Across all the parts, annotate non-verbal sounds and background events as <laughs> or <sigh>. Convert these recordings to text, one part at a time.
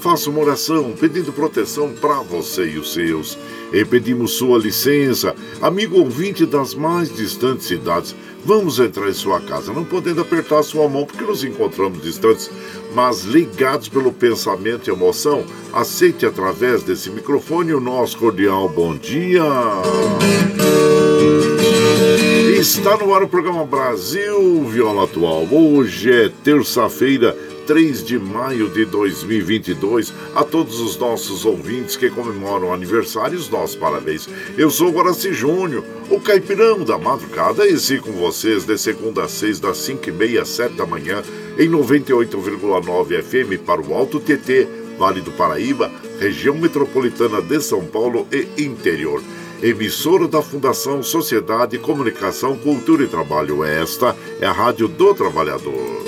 faça uma oração pedindo proteção para você e os seus. E pedimos sua licença, amigo ouvinte das mais distantes cidades. Vamos entrar em sua casa, não podendo apertar sua mão porque nos encontramos distantes, mas ligados pelo pensamento e emoção, aceite através desse microfone o nosso cordial bom dia. Está no ar o programa Brasil Viola Atual. Hoje é terça-feira, 3 de maio de 2022. A todos os nossos ouvintes que comemoram aniversários, nossos parabéns. Eu sou Guaraci Júnior, o caipirão da madrugada, e sim com vocês de segunda a seis, das 5 e meia às 7 da manhã, em 98,9 FM para o Alto TT, Vale do Paraíba, região metropolitana de São Paulo e interior emissora da Fundação Sociedade, Comunicação, Cultura e Trabalho. Esta é a Rádio do Trabalhador.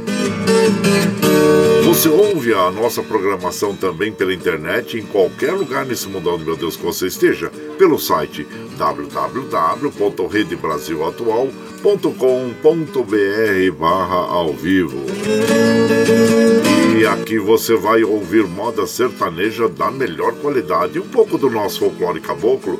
Você ouve a nossa programação também pela internet em qualquer lugar nesse mundão de meu Deus que você esteja, pelo site www.redebrasilatual.com.br barra ao vivo. E aqui você vai ouvir moda sertaneja da melhor qualidade, um pouco do nosso folclore caboclo,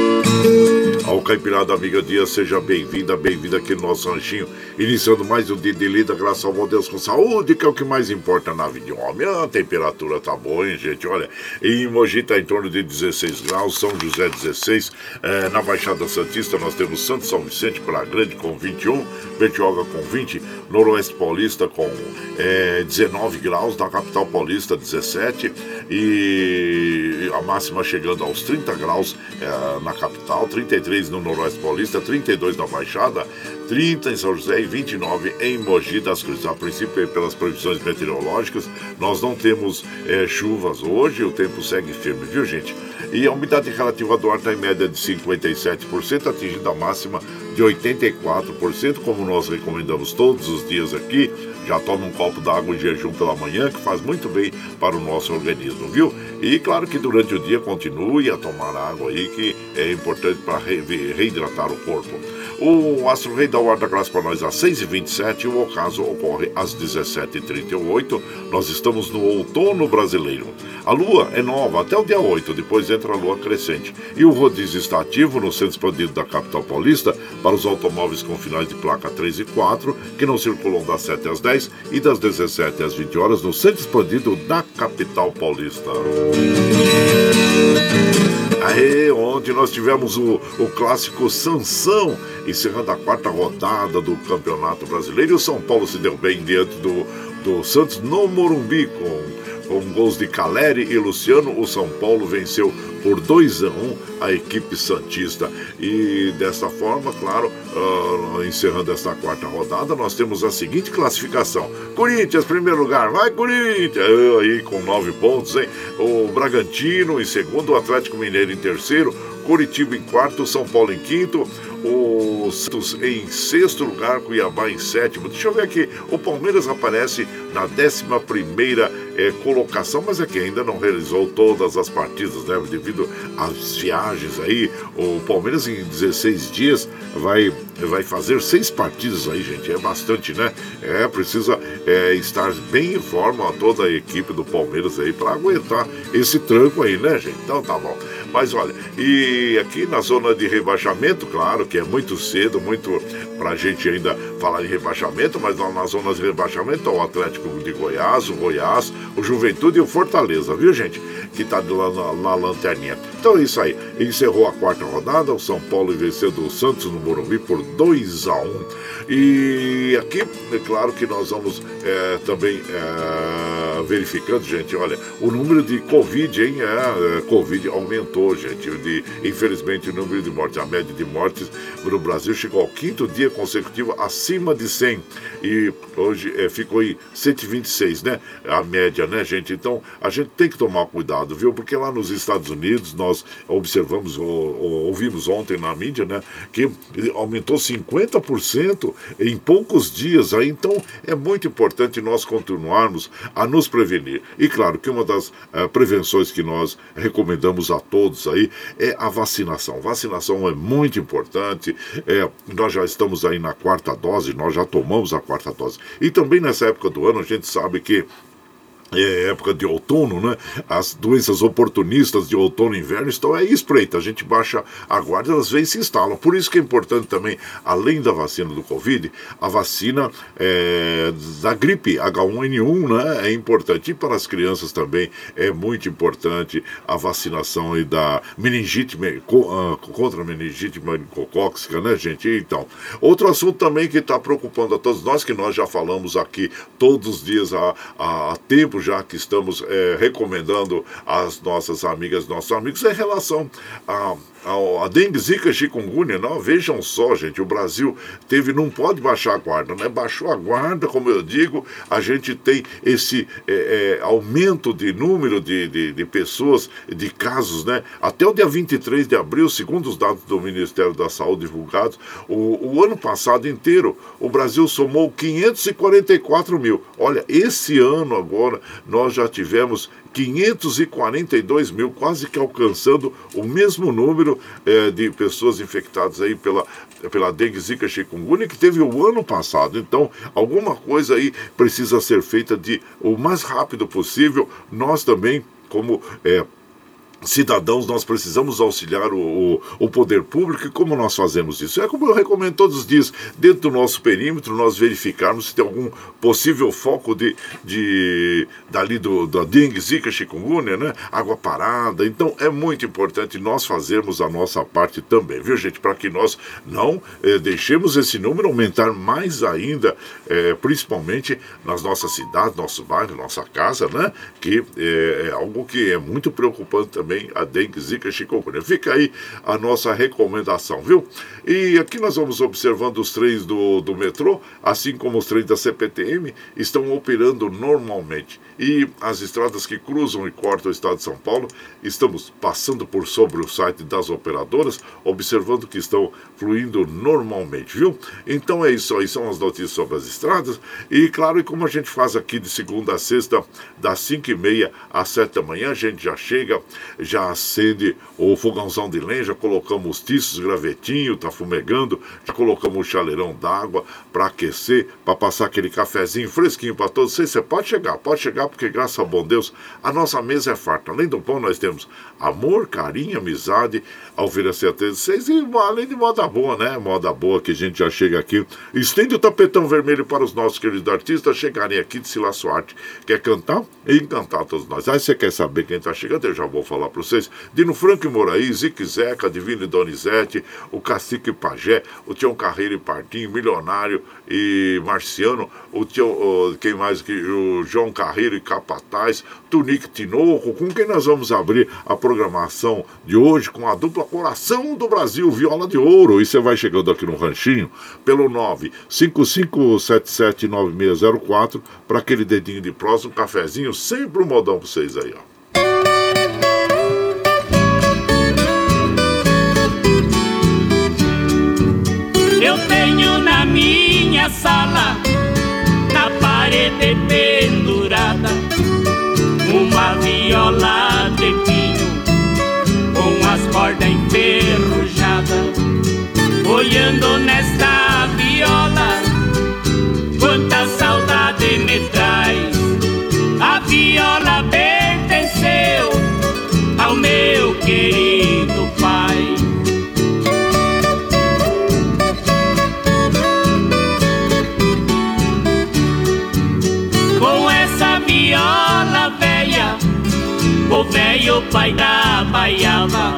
Ao Caipirada Amiga Dia, seja bem-vinda, bem-vinda aqui no nosso ranchinho, iniciando mais um dia de lida, graças ao bom Deus com saúde, que é o que mais importa na vida de homem. A temperatura tá boa, hein, gente? Olha, em Mogi tá em torno de 16 graus, São José 16, eh, na Baixada Santista nós temos Santo São Vicente, Praia Grande com 21, Bertioga com 20, Noroeste Paulista com eh, 19 graus, na Capital Paulista 17 e a máxima chegando aos 30 graus eh, na capital, 33 no Noroeste Paulista, 32 na Baixada, 30 em São José e 29 em Mogi das Cruzes. A princípio, pelas previsões meteorológicas, nós não temos eh, chuvas hoje, o tempo segue firme, viu gente? E a umidade relativa do ar está em média de 57%, atingindo a máxima de 84%, como nós recomendamos todos os dias aqui. Já tome um copo d'água em jejum pela manhã, que faz muito bem para o nosso organismo, viu? E claro que durante o dia continue a tomar água aí, que é importante para reidratar o corpo. O Astro Rei da Guarda Graça para nós às 6h27 e o ocaso ocorre às 17h38. Nós estamos no outono brasileiro. A lua é nova até o dia 8, depois entra a lua crescente. E o rodízio está ativo no centro expandido da capital paulista para os automóveis com finais de placa 3 e 4, que não circulam das 7 às 10 e das 17 às 20 horas no centro expandido da capital paulista. Aê, ontem nós tivemos o, o clássico Sansão, encerrando a quarta rodada do Campeonato Brasileiro. E o São Paulo se deu bem diante do, do Santos no Morumbi, com com gols de Caleri e Luciano, o São Paulo venceu por 2 a 1 a equipe Santista. E dessa forma, claro, uh, encerrando esta quarta rodada, nós temos a seguinte classificação: Corinthians, primeiro lugar, vai Corinthians! Aí com nove pontos, hein? O Bragantino em segundo, o Atlético Mineiro em terceiro, Curitiba em quarto, São Paulo em quinto, o Santos em sexto lugar, Cuiabá em sétimo. Deixa eu ver aqui, o Palmeiras aparece na décima primeira é, colocação, mas é que ainda não realizou todas as partidas, né? Devido às viagens aí, o Palmeiras em 16 dias vai, vai fazer seis partidas aí, gente. É bastante, né? É, precisa é, estar bem em forma toda a equipe do Palmeiras aí para aguentar esse tranco aí, né, gente? Então tá bom. Mas olha, e aqui na zona de rebaixamento, claro que é muito cedo, muito pra gente ainda falar em rebaixamento, mas lá na zona de rebaixamento o Atlético de Goiás, o Goiás, o Juventude e o Fortaleza, viu gente? Que tá lá na, na lanterninha. Então é isso aí. Encerrou a quarta rodada, o São Paulo venceu o Santos no Morumbi por 2 a 1 um. E aqui, é claro que nós vamos é, também é, verificando, gente, olha, o número de Covid, hein? É, é Covid aumentou, gente. De, infelizmente, o número de mortes, a média de mortes no Brasil chegou ao quinto dia consecutivo acima de 100. E hoje é, ficou em 126, né? A média, né, gente? Então, a gente tem que tomar cuidado, viu? Porque lá nos Estados Unidos, nós observamos, ou, ou, ouvimos ontem na mídia, né? Que aumentou 50% em poucos dias. Aí, então, é muito importante nós continuarmos a nos prevenir. E claro que uma das uh, prevenções que nós recomendamos a todos aí é a vacinação. Vacinação é muito importante. É, nós já estamos aí na quarta dose, nós já tomamos a quarta dose. E também nessa época do ano a gente sabe que é época de outono, né? As doenças oportunistas de outono e inverno estão aí espreita. A gente baixa a guarda, elas vêm e se instalam. Por isso que é importante também, além da vacina do Covid, a vacina é, da gripe H1N1, né? É importante. E para as crianças também é muito importante a vacinação e da meningite ah, contra a meningite meningocóxica, né, gente? Então, outro assunto também que está preocupando a todos nós, que nós já falamos aqui todos os dias há, há tempo já que estamos é, recomendando às nossas amigas, nossos amigos, em relação a a, a dengue, zika, chikungunya, não, vejam só, gente, o Brasil teve, não pode baixar a guarda, né? Baixou a guarda, como eu digo, a gente tem esse é, é, aumento de número de, de, de, pessoas, de casos, né? Até o dia 23 de abril, segundo os dados do Ministério da Saúde divulgados, o, o ano passado inteiro, o Brasil somou 544 mil. Olha, esse ano agora, nós já tivemos 542 mil, quase que alcançando o mesmo número eh, de pessoas infectadas aí pela, pela dengue, zika, chikungunya que teve o ano passado. Então, alguma coisa aí precisa ser feita de o mais rápido possível. Nós também, como eh, cidadãos, nós precisamos auxiliar o, o, o, poder público. E como nós fazemos isso? É como eu recomendo todos os dias, dentro do nosso perímetro, nós verificarmos se tem algum possível foco de, de dali do, da dengue, zika, chikungunya, né? Água parada. Então é muito importante nós fazermos a nossa parte também, viu, gente? Para que nós não eh, deixemos esse número aumentar mais ainda, eh, principalmente nas nossas cidades, nosso bairro, nossa casa, né? Que eh, é algo que é muito preocupante também também a dengue, zika, chikungunya. Fica aí a nossa recomendação, viu? E aqui nós vamos observando os trens do, do metrô, assim como os trens da CPTM, estão operando normalmente. E as estradas que cruzam e cortam o estado de São Paulo, estamos passando por sobre o site das operadoras, observando que estão fluindo normalmente, viu? Então é isso aí, são as notícias sobre as estradas. E claro, e como a gente faz aqui de segunda a sexta, das 5 e meia às 7 da manhã, a gente já chega, já acende o fogãozão de lenha, já colocamos os tiços, gravetinho, tá fumegando, já colocamos o chaleirão d'água para aquecer, para passar aquele cafezinho fresquinho para todos vocês. Você pode chegar, pode chegar, porque graças ao bom Deus, a nossa mesa é farta. Além do pão, nós temos amor, carinho, amizade, oferecer a vocês e além de moda boa, né? Moda boa que a gente já chega aqui. Estende o tapetão vermelho para os nossos queridos artistas chegarem aqui de Sila Suarte. Quer cantar? E encantar todos nós. Aí você quer saber quem está chegando? Eu já vou falar para vocês. Dino Franco e Moraí, Zique Zeca, Divino e Donizete, o Cacique Pajé, o Tião Carreiro e Partinho, Milionário e Marciano, o Tião, quem mais que o João Carreiro e Capataz, Tunique Tinoco, com quem nós vamos abrir a programação de hoje com a dupla Coração do Brasil, Viola de Ouro. E você vai chegando aqui no Ranchinho pelo 955779604 para aquele dedinho de próximo, um cafezinho, sempre um modão para vocês aí, ó. Eu tenho na minha sala, na parede pendurada, uma viola de pinho com as cordas enferrujadas. Olhando nesta viola, quanta saudade me traz. A viola pertenceu ao meu querido o pai da baiava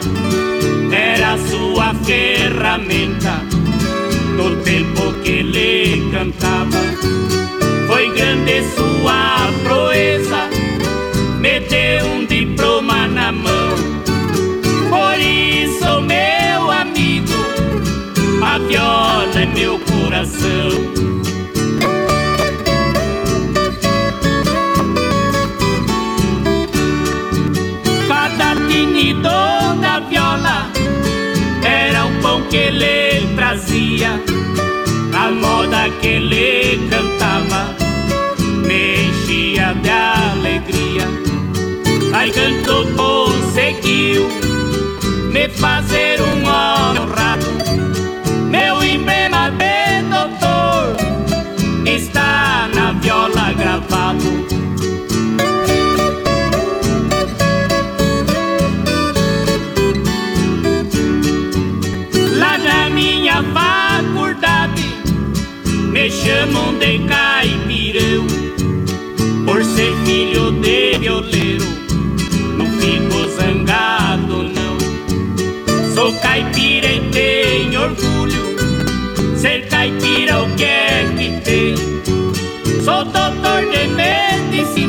era sua ferramenta no tempo que ele cantava. Foi grande sua proeza, que ele trazia, a moda que ele cantava me enchia de alegria. Aí canto conseguiu me fazer um honrado, meu emblema de doutor está na viola gravado. Chamam de caipirão por ser filho de violeiro. Não fico zangado, não. Sou caipira e tenho orgulho. Ser caipira o que é que tem? Sou doutor de medicina,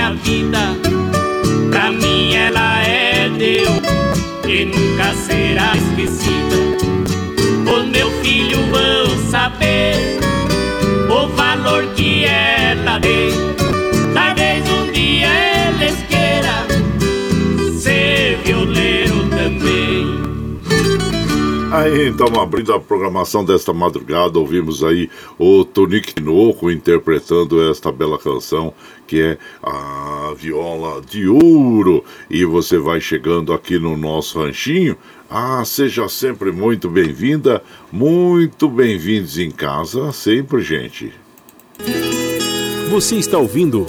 minha vida. Pra mim ela é Deus e nunca será esquecida. Os meus filhos vão saber o valor que ela tem. Aí, então, abrindo a programação desta madrugada, ouvimos aí o Tonique Tinoco interpretando esta bela canção que é a Viola de Ouro. E você vai chegando aqui no nosso ranchinho. Ah, seja sempre muito bem-vinda, muito bem-vindos em casa, sempre, gente. Você está ouvindo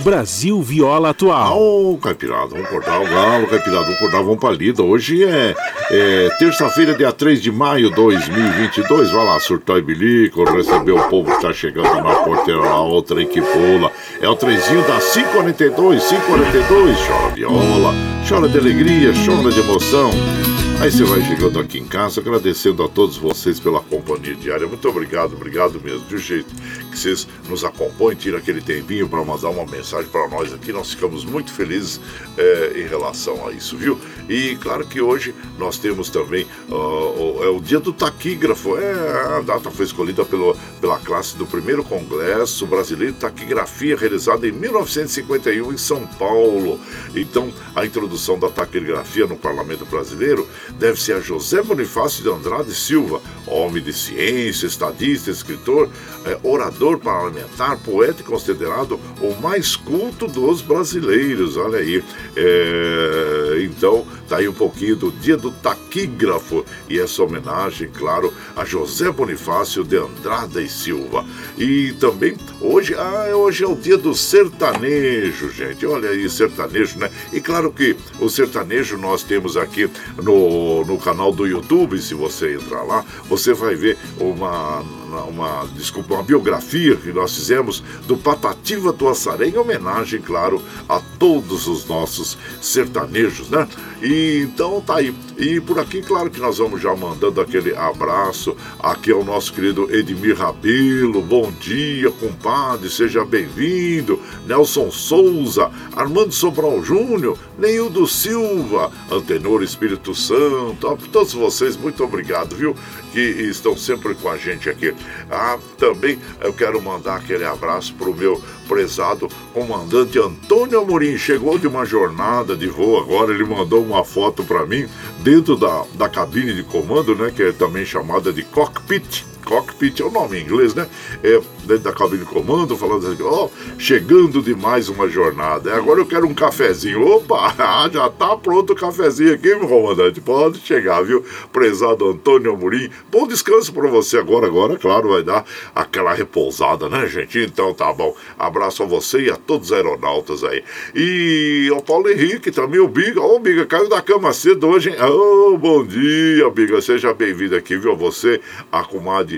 Brasil Viola Atual. Ô, oh, Caipirada, vamos cortar o galo, Caipirada, vamos cortar, vamos pra lida. Hoje é, é terça-feira, dia 3 de maio de 2022. Vai lá, surtar e bilico, receber o povo que tá chegando na porteira lá, outra que pula. É o trezinho da 542, 542. Chora viola, chora de alegria, chora de emoção. Aí você vai chegando aqui em casa, agradecendo a todos vocês pela companhia diária. Muito obrigado, obrigado mesmo. Do jeito que vocês nos acompanham, tira aquele tempinho para mandar uma mensagem para nós aqui. Nós ficamos muito felizes é, em relação a isso, viu? E claro que hoje nós temos também uh, é o dia do taquígrafo. É, a data foi escolhida pelo, pela classe do primeiro Congresso Brasileiro de Taquigrafia, realizado em 1951 em São Paulo. Então, a introdução da taquigrafia no Parlamento Brasileiro deve-se a José Bonifácio de Andrade Silva, homem de ciência, estadista, escritor, é, orador parlamentar, poeta e considerado o mais culto dos brasileiros. Olha aí. É, então, tá aí um pouquinho do dia do taquígrafo e essa homenagem, claro, a José Bonifácio de Andrade e Silva. E também hoje, ah, hoje é o dia do sertanejo, gente. Olha aí, sertanejo, né? E claro que o sertanejo nós temos aqui no, no canal do YouTube, se você entrar lá, você vai ver uma, uma, desculpa, uma biografia que nós fizemos do Patativa do Açaré, em homenagem, claro, a todos os nossos sertanejos, né? E então tá aí. E por aqui, claro que nós vamos já mandando aquele abraço. Aqui é o nosso querido Edmir Rabelo. Bom dia, compadre, seja bem-vindo. Nelson Souza, Armando Sobral Júnior, Neildo Silva, Antenor Espírito Santo. A todos vocês, muito obrigado, viu? Que estão sempre com a gente aqui. Ah, também eu quero mandar aquele abraço pro meu prezado comandante Antônio Amorim. Chegou de uma jornada de voo agora, ele mandou uma foto para mim dentro da, da cabine de comando, né, que é também chamada de cockpit cockpit é o nome em inglês, né? É, dentro da cabine de comando, falando assim, ó, oh, chegando de mais uma jornada. Agora eu quero um cafezinho. Opa, <laughs> já tá pronto o cafezinho aqui, meu comandante. Pode chegar, viu? Prezado Antônio Amorim. Bom descanso para você agora. Agora, claro, vai dar aquela repousada, né, gente? Então tá bom. Abraço a você e a todos os aeronautas aí. E o Paulo Henrique também, o Biga. Ô, oh, Biga, caiu da cama cedo hoje, hein? Ô, oh, bom dia, Biga. Seja bem-vindo aqui, viu? Você, a comadre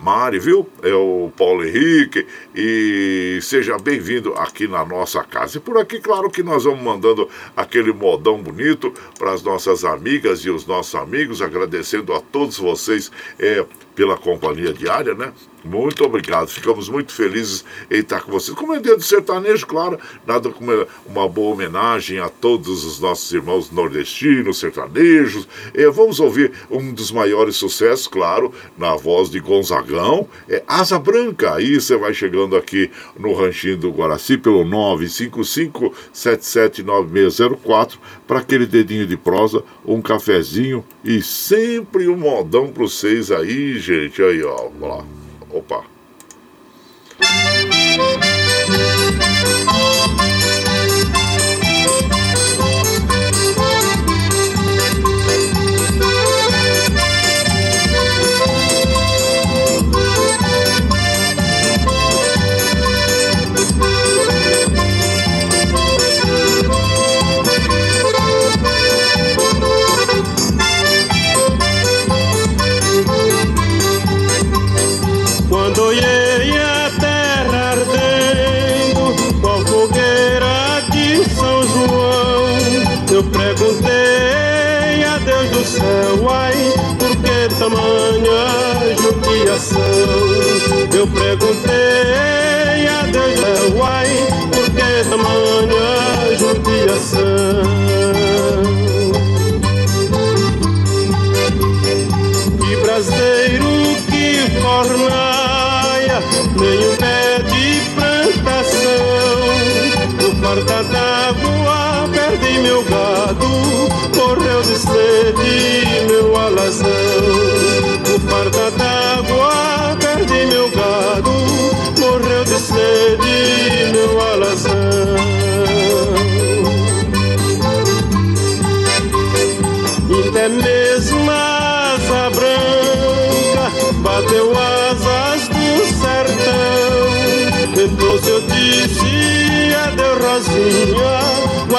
Mari, viu? É o Paulo Henrique e seja bem-vindo aqui na nossa casa. E por aqui, claro que nós vamos mandando aquele modão bonito para as nossas amigas e os nossos amigos, agradecendo a todos vocês é, pela companhia diária, né? Muito obrigado, ficamos muito felizes em estar com vocês. Como é dia do sertanejo, claro, nada como uma boa homenagem a todos os nossos irmãos nordestinos, sertanejos. É, vamos ouvir um dos maiores sucessos, claro, na voz de É Asa Branca. Aí você vai chegando aqui no Ranchinho do Guaraci pelo 955-779604 para aquele dedinho de prosa, um cafezinho e sempre um modão para vocês aí, gente. Aí, ó, vamos lá. Opa!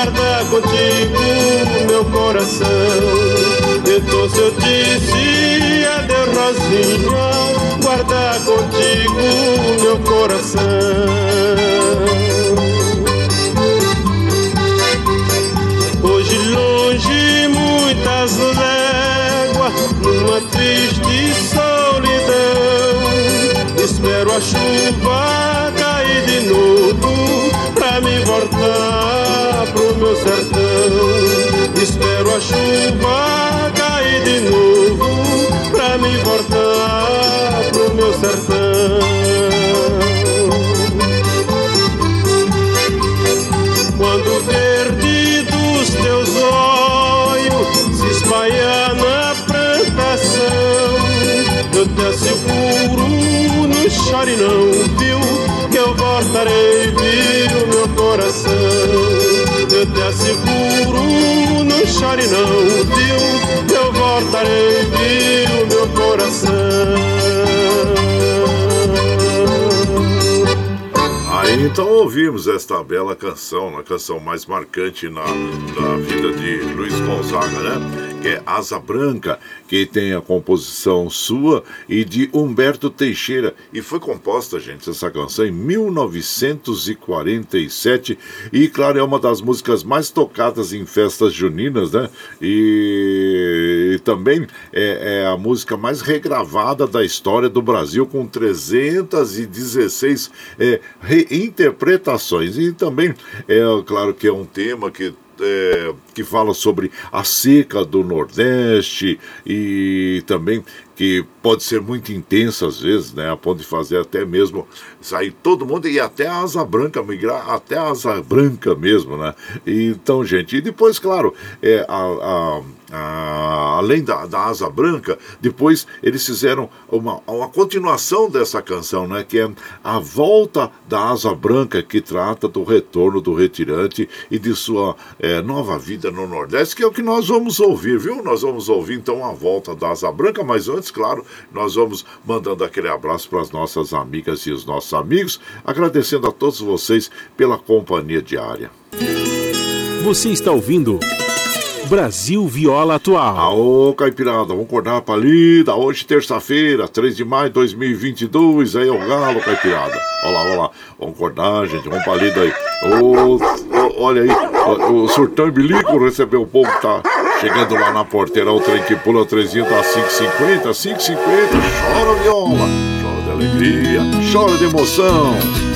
Guarda contigo meu coração. Então se eu disse adeus rosinha, guarda contigo meu coração. Hoje longe muitas léguas, numa triste solidão, espero a chuva cair de novo pra me voltar meu sertão. Espero a chuva cair de novo pra me voltar pro meu sertão. Quando verde dos teus olhos se espalhar na plantação, eu te asseguro, não chore não, viu? que eu voltarei, viu meu coração. Asseguro, não chore não? Que eu voltarei, viu meu coração. Aí então ouvimos esta bela canção, a canção mais marcante na, na vida de Luiz Gonzaga, né? Que é Asa Branca, que tem a composição sua e de Humberto Teixeira. E foi composta, gente, essa canção em 1947. E, claro, é uma das músicas mais tocadas em festas juninas, né? E, e também é, é, a música mais regravada da história do Brasil, com 316 é, reinterpretações. E também, é claro que é um tema que é, que fala sobre a seca do Nordeste e também que pode ser muito intensa às vezes, né? A ponto de fazer até mesmo sair todo mundo e até a asa branca, migrar até a asa branca mesmo, né? Então, gente, e depois, claro, é, a, a, a, além da, da asa branca, depois eles fizeram uma, uma continuação dessa canção, né? Que é a volta da asa branca, que trata do retorno do retirante e de sua é, nova vida no Nordeste, que é o que nós vamos ouvir, viu? Nós vamos ouvir então a volta da asa branca, mas antes, claro, nós vamos mandando aquele abraço para as nossas amigas e os nossos amigos, agradecendo a todos vocês pela companhia diária. Você está ouvindo Brasil Viola Atual. Aô, Caipirada, vamos acordar a palida. Hoje, terça-feira, 3 de maio de 2022. Aí é o galo, Caipirada. Olha lá, olha lá. Vamos acordar, gente. Vamos palida aí. Ô, ô, olha aí, o, o Surtão Bilico recebeu o povo que tá chegando lá na porteira. O trem que pula, o trezinho tá 5,50, 5,50. Chora viola, chora de alegria, chora de emoção.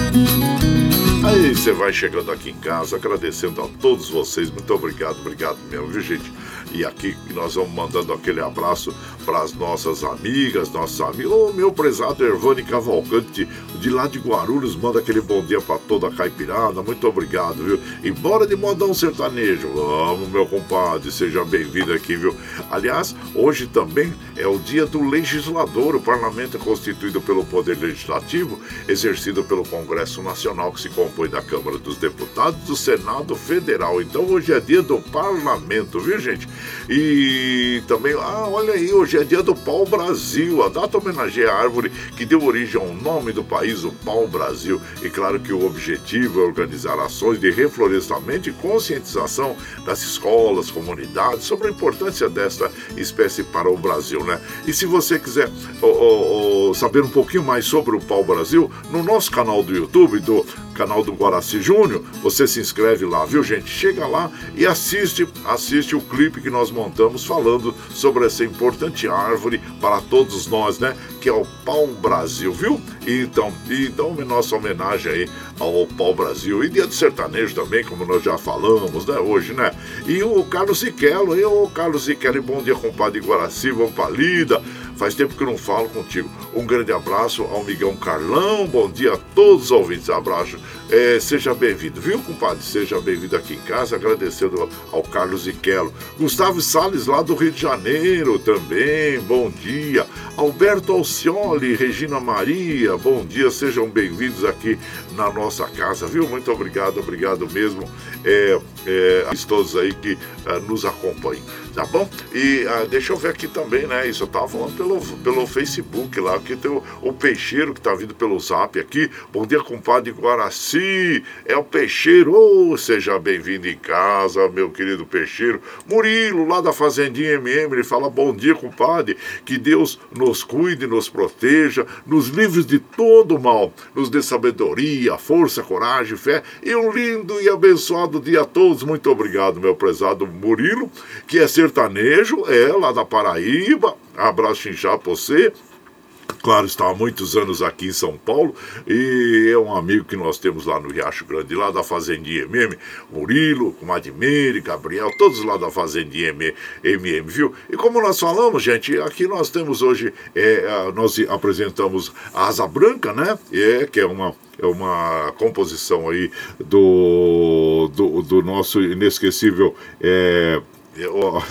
Aí você vai chegando aqui em casa, agradecendo a todos vocês. Muito obrigado, obrigado mesmo, viu, gente? E aqui nós vamos mandando aquele abraço para as nossas amigas, nossos amigos. O meu prezado Ervani Cavalcante, de lá de Guarulhos, manda aquele bom dia para toda a caipirada. Muito obrigado, viu? E bora de modão sertanejo. Vamos, meu compadre, seja bem-vindo aqui, viu? Aliás, hoje também é o dia do legislador. O parlamento é constituído pelo Poder Legislativo, exercido pelo Congresso Nacional, que se compõe da Câmara dos Deputados do Senado Federal. Então hoje é dia do parlamento, viu, gente? E também, ah, olha aí, hoje é dia do Pau Brasil. A data homenageia a árvore que deu origem ao nome do país, o Pau Brasil. E claro que o objetivo é organizar ações de reflorestamento e conscientização das escolas, comunidades sobre a importância desta espécie para o Brasil, né? E se você quiser oh, oh, oh, saber um pouquinho mais sobre o Pau Brasil, no nosso canal do YouTube, do canal do Guaraci Júnior, você se inscreve lá, viu gente? Chega lá e assiste, assiste o clipe que nós montamos falando sobre essa importante árvore para todos nós, né? Que é o Pau Brasil, viu? Então, então nossa homenagem aí ao Pau Brasil e dia do sertanejo também, como nós já falamos, né? Hoje, né? E o Carlos Siquelo, e o Carlos Siquelo, bom dia, compadre Guaraci, vamos pra lida. Faz tempo que eu não falo contigo. Um grande abraço ao Miguel Carlão, bom dia a todos os ouvintes. Abraço. É, seja bem-vindo, viu, compadre? Seja bem-vindo aqui em casa, agradecendo ao Carlos Iquelo. Gustavo Sales, lá do Rio de Janeiro, também, bom dia. Alberto Alcioli, Regina Maria, bom dia, sejam bem-vindos aqui na nossa casa, viu? Muito obrigado, obrigado mesmo é, é, a todos aí que é, nos acompanham, tá bom? E ah, deixa eu ver aqui também, né? Isso eu tava falando pelo, pelo Facebook lá, que tem o, o Peixeiro que tá vindo pelo zap aqui. Bom dia, compadre Guaraci é o Peixeiro. Oh, seja bem-vindo em casa, meu querido Peixeiro. Murilo, lá da Fazendinha MM, ele fala: Bom dia, compadre. Que Deus nos cuide, nos proteja, nos livre de todo mal, nos dê sabedoria, força, coragem, fé e um lindo e abençoado dia a todos. Muito obrigado, meu prezado Murilo, que é sertanejo, é lá da Paraíba. Abraço inchado pra você Claro, está há muitos anos aqui em São Paulo e é um amigo que nós temos lá no Riacho Grande, lá da Fazendinha MM, Murilo, Comadimere, Gabriel, todos lá da Fazendinha MM, viu? E como nós falamos, gente, aqui nós temos hoje, é, nós apresentamos a Asa Branca, né? É, que é uma é uma composição aí do, do, do nosso inesquecível é, Oh,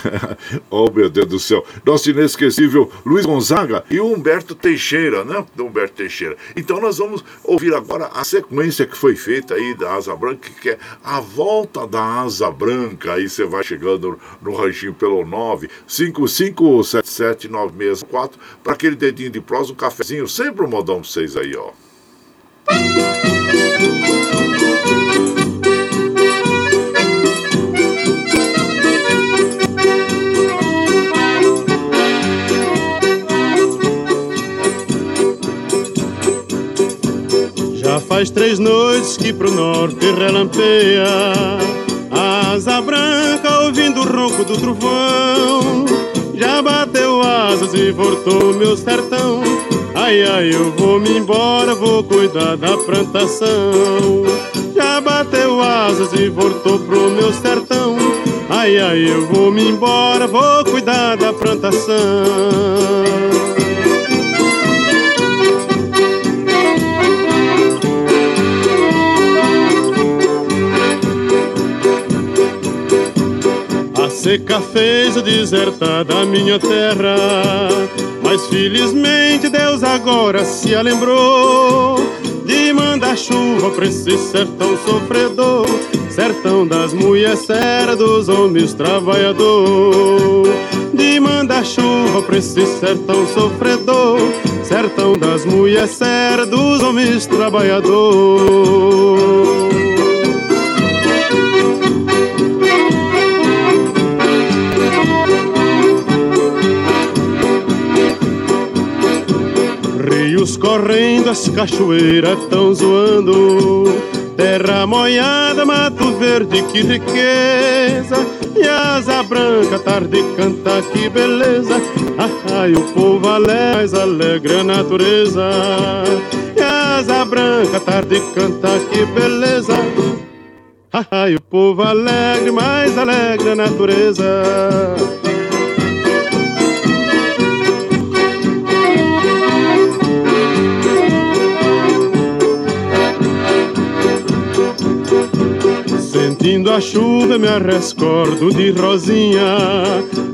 <laughs> oh, meu Deus do céu. Nosso inesquecível Luiz Gonzaga e Humberto Teixeira, né? Humberto Teixeira. Então nós vamos ouvir agora a sequência que foi feita aí da Asa Branca, que é a volta da Asa Branca. Aí você vai chegando no ranchinho pelo 955779664 para aquele dedinho de prosa, um cafezinho, sempre um modão pra vocês aí, ó. Faz três noites que pro norte relampeia. Asa branca ouvindo o ronco do trovão. Já bateu asas e voltou meu sertão. Ai, ai, eu vou me embora, vou cuidar da plantação. Já bateu asas e voltou pro meu sertão. Ai, ai, eu vou me embora, vou cuidar da plantação seca fez o desertar da minha terra. Mas felizmente Deus agora se lembrou de mandar chuva pra esse sertão sofredor. Sertão das mulheres sérias, dos homens trabalhador. De mandar chuva pra esse sertão sofredor. Sertão das mulheres sérias, dos homens trabalhador. Rios correndo, as cachoeiras tão zoando. Terra molhada, mato verde, que riqueza. E asa branca, tarde canta, que beleza. Ai, o povo alegre, mais alegre a natureza. E asa branca, tarde canta, que beleza. Ai, o povo alegre, mais alegre a natureza. Sentindo a chuva me arrescordo de rosinha.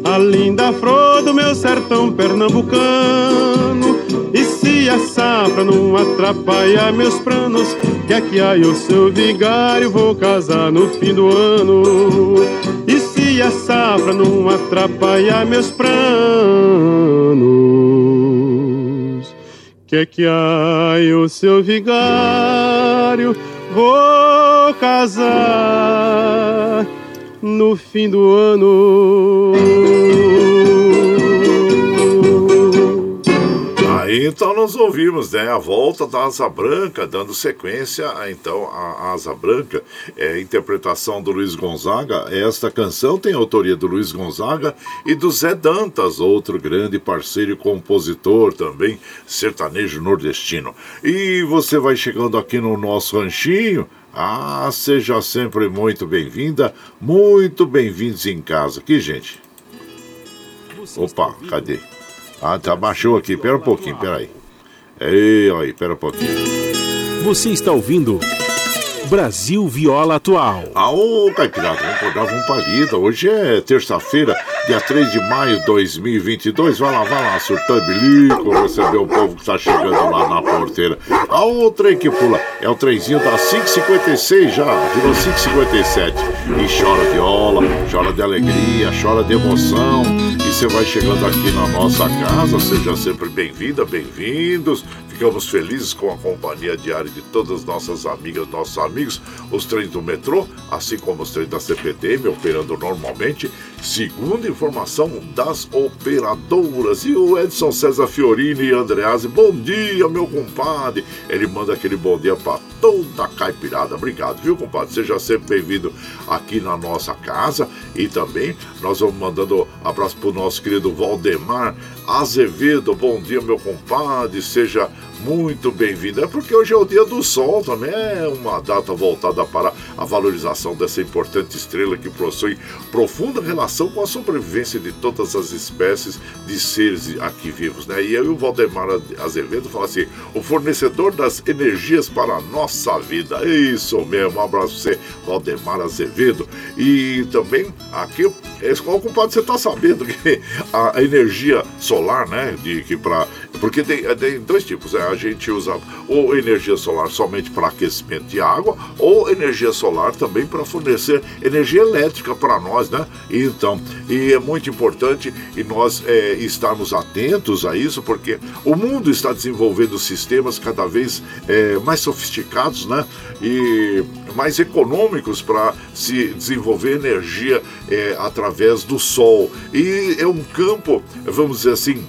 A linda flor do meu sertão pernambucano. E se a safra não atrapalha meus planos Que aqui aí o seu vigário vou casar no fim do ano. E se a safra não atrapalha meus planos Que que aí o seu vigário vou casar no fim do ano. Então nós ouvimos né, a volta da Asa Branca, dando sequência então a Asa Branca, é, interpretação do Luiz Gonzaga. Esta canção tem autoria do Luiz Gonzaga e do Zé Dantas, outro grande parceiro e compositor também, sertanejo nordestino. E você vai chegando aqui no nosso ranchinho. Ah, seja sempre muito bem-vinda, muito bem-vindos em casa. Aqui, gente. Opa, cadê? Ah, tá, baixou aqui. Pera um pouquinho, pera aí. Ei, aí, pera um pouquinho. Você está ouvindo Brasil Viola Atual. Aô, Caipirada, vamos acordar, vamos pra lida. Hoje é terça-feira, dia 3 de maio de 2022. Vai lá, vai lá, surtando bilico, receber o povo que tá chegando lá na porteira. Aô, o trem que pula. É o trenzinho da 556 já, virou 557. E chora viola, chora de alegria, chora de emoção. E você vai chegando aqui na nossa casa, seja sempre bem-vinda, bem-vindos ficamos felizes com a companhia diária de todas as nossas amigas, nossos amigos, os trens do metrô, assim como os trens da CPTM operando normalmente, segundo informação das operadoras. E o Edson César Fiorini e Andreazzi, bom dia, meu compadre. Ele manda aquele bom dia para toda a caipirada. Obrigado, viu, compadre? Seja sempre bem-vindo aqui na nossa casa. E também nós vamos mandando abraço para o nosso querido Valdemar Azevedo. Bom dia, meu compadre. Seja muito bem-vindo. É porque hoje é o dia do sol também, é uma data voltada para a valorização dessa importante estrela que possui profunda relação com a sobrevivência de todas as espécies de seres aqui vivos. Né? E eu e o Valdemar Azevedo falam assim: o fornecedor das energias para a nossa vida. Isso mesmo, um abraço para você, Valdemar Azevedo. E também aqui, é, qual compadre você está sabendo que a energia solar, né? De que para porque tem, tem dois tipos, né? a gente usa ou energia solar somente para aquecimento de água, ou energia solar também para fornecer energia elétrica para nós, né? Então, e é muito importante e nós é, estarmos atentos a isso, porque o mundo está desenvolvendo sistemas cada vez é, mais sofisticados, né? E mais econômicos para se desenvolver energia é, através do sol. E é um campo, vamos dizer assim,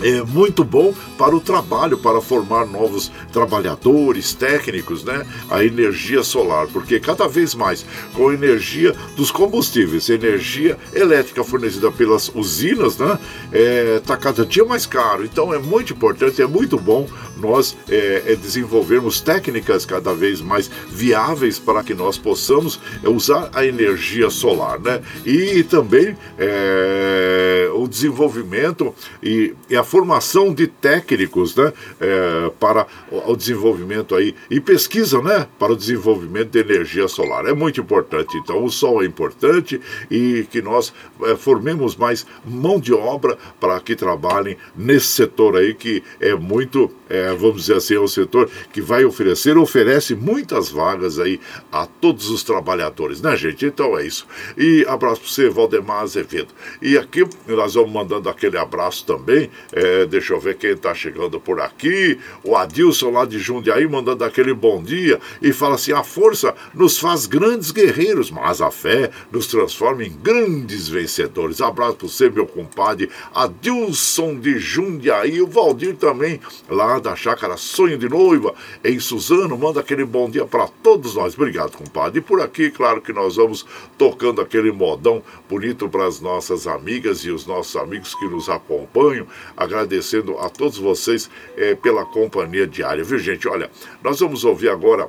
é muito bom para o trabalho, para formar novos trabalhadores, técnicos, né? A energia solar, porque cada vez mais com a energia dos combustíveis, energia elétrica fornecida pelas usinas, né? É, tá cada dia mais caro. Então é muito importante, é muito bom nós é, é desenvolvermos técnicas cada vez mais viáveis para que nós possamos usar a energia solar, né? E também é, o desenvolvimento e, e a formação de técnicos né, é, para o desenvolvimento aí e pesquisa né, para o desenvolvimento de energia solar. É muito importante. Então, o sol é importante e que nós é, formemos mais mão de obra para que trabalhem nesse setor aí que é muito, é, vamos dizer assim, é um setor que vai oferecer, oferece muitas vagas aí a todos os trabalhadores, né, gente? Então é isso. E abraço para você, Valdemar Azevedo. E aqui nós vamos mandando aquele abraço também é, deixa eu ver quem está chegando por aqui. O Adilson lá de Jundiaí mandando aquele bom dia e fala assim: a força nos faz grandes guerreiros, mas a fé nos transforma em grandes vencedores. Abraço para você, meu compadre Adilson de Jundiaí. O Valdir também, lá da chácara Sonho de Noiva, em Suzano, manda aquele bom dia para todos nós. Obrigado, compadre. E por aqui, claro que nós vamos tocando aquele modão bonito para as nossas amigas e os nossos amigos que nos acompanham agradecendo a todos vocês é, pela companhia diária, viu gente? Olha, nós vamos ouvir agora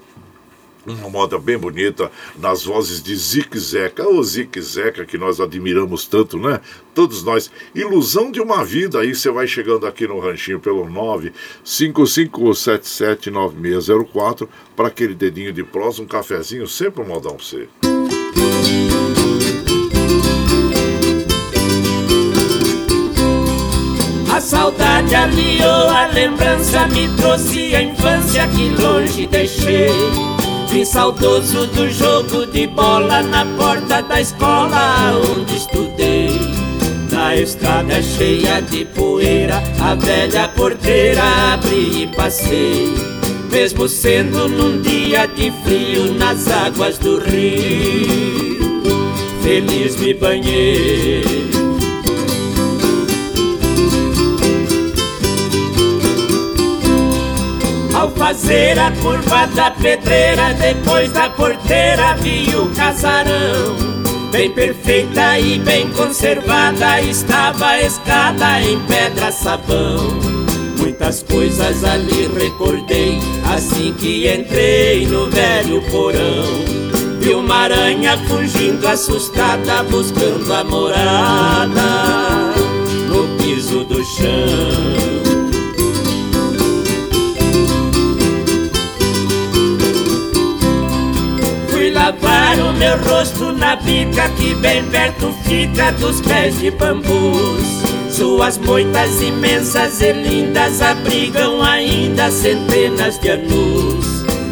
uma moda bem bonita nas vozes de Zic Zeca, o Zic Zeca que nós admiramos tanto, né? Todos nós. Ilusão de uma vida, aí você vai chegando aqui no ranchinho pelo 955779604 para aquele dedinho de prosa, um cafezinho, sempre um modão pra você. A saudade aliou, a lembrança me trouxe a infância que longe deixei. Vim saudoso do jogo de bola na porta da escola onde estudei. Na estrada cheia de poeira, a velha porteira abri e passei. Mesmo sendo num dia de frio nas águas do rio, feliz me banhei. Ao fazer a curva da pedreira, depois da porteira vi o casarão. Bem perfeita e bem conservada estava a escada em pedra sabão. Muitas coisas ali recordei assim que entrei no velho porão. Vi uma aranha fugindo assustada, buscando a morada no piso do chão. O meu rosto na bica que bem perto fica dos pés de bambus. Suas moitas imensas e lindas abrigam ainda centenas de anos.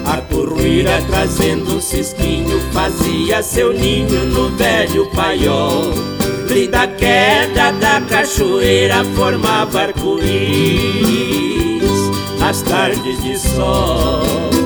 A curruíra trazendo um cisquinho fazia seu ninho no velho paiol. E da queda da cachoeira formava arco-íris as tardes de sol.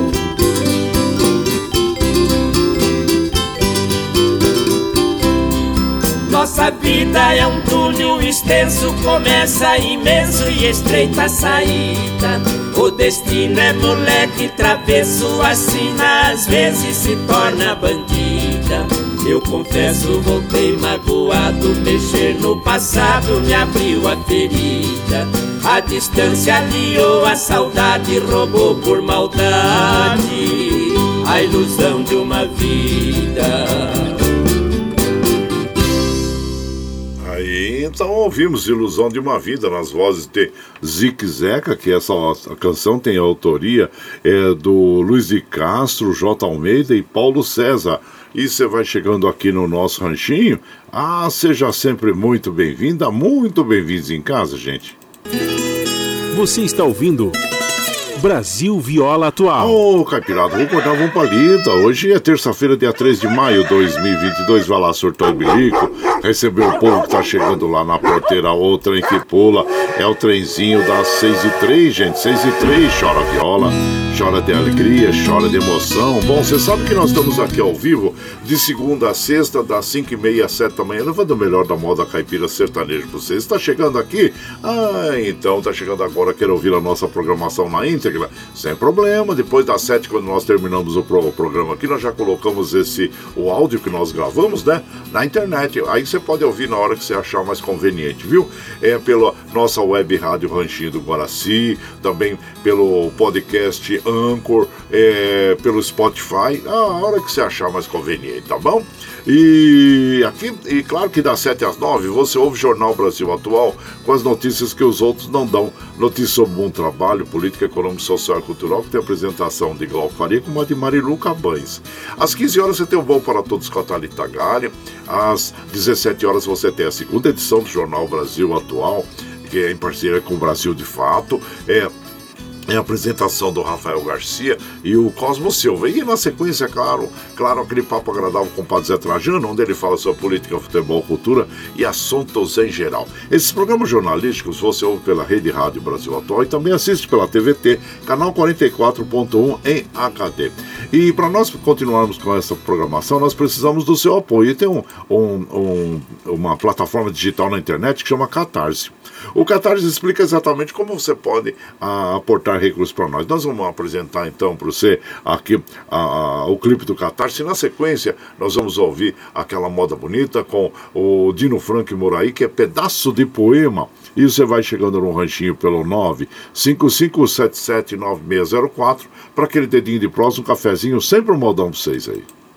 Nossa vida é um túnel extenso, começa imenso e estreita a saída. O destino é moleque travesso, assina às vezes se torna bandida. Eu confesso, voltei magoado, mexer no passado me abriu a ferida. A distância aliou a saudade, roubou por maldade a ilusão de uma vida. Então ouvimos Ilusão de uma Vida nas vozes de Zique Zeca, que essa canção tem a autoria é, do Luiz de Castro, J. Almeida e Paulo César. E você vai chegando aqui no nosso ranchinho. Ah, seja sempre muito bem-vinda, muito bem-vindos em casa, gente. Você está ouvindo Brasil Viola Atual. Ô, oh, Caipirada, vou cortar uma palida. Hoje é terça-feira, dia 3 de maio de 2022. Vai lá, surtou o bilico. Recebeu o povo que tá chegando lá na porteira. O trem que pula é o trenzinho das 6 e 3, gente. 6 e 3, chora viola, chora de alegria, chora de emoção. Bom, você sabe que nós estamos aqui ao vivo de segunda a sexta, das 5 e meia às 7 da manhã, levando o melhor da moda caipira sertaneja pra vocês. Está chegando aqui? Ah, então tá chegando agora. Quer ouvir a nossa programação na íntegra? sem problema. Depois das sete, quando nós terminamos o, o, programa aqui, nós já colocamos esse o áudio que nós gravamos, né? Na internet. Aí você pode ouvir na hora que você achar mais conveniente, viu? É pela nossa web rádio Ranchinho do Guaraci, também pelo podcast Anchor, é, pelo Spotify, a hora que você achar mais conveniente, tá bom? E aqui, e claro que das 7 às 9 você ouve o Jornal Brasil Atual com as notícias que os outros não dão. Notícias sobre bom trabalho, política, econômica, social e cultural, que tem a apresentação de Glauco Faria com a de Marilu Cabães. Às 15 horas você tem o Bom para Todos com a Thalita Galha. Às 17 horas você tem a segunda edição do Jornal Brasil Atual, que é em parceria com o Brasil de Fato. É em apresentação do Rafael Garcia e o Cosmo Silva. E na sequência, claro, claro, aquele papo agradável com o Padre Zé Trajano, onde ele fala sobre política, futebol, cultura e assuntos em geral. Esses programas jornalísticos você ouve pela Rede Rádio Brasil Atual e também assiste pela TVT, canal 44.1 em HD. E para nós continuarmos com essa programação, nós precisamos do seu apoio. E tem um, um, um, uma plataforma digital na internet que chama Catarse. O Catarse explica exatamente como você pode ah, aportar recursos para nós. Nós vamos apresentar então para você aqui ah, o clipe do Catarse. Na sequência, nós vamos ouvir aquela moda bonita com o Dino Franco Moraí, que é pedaço de poema. E você vai chegando no ranchinho pelo 955779604 para aquele dedinho de prosa, um cafezinho, sempre um modão para vocês aí.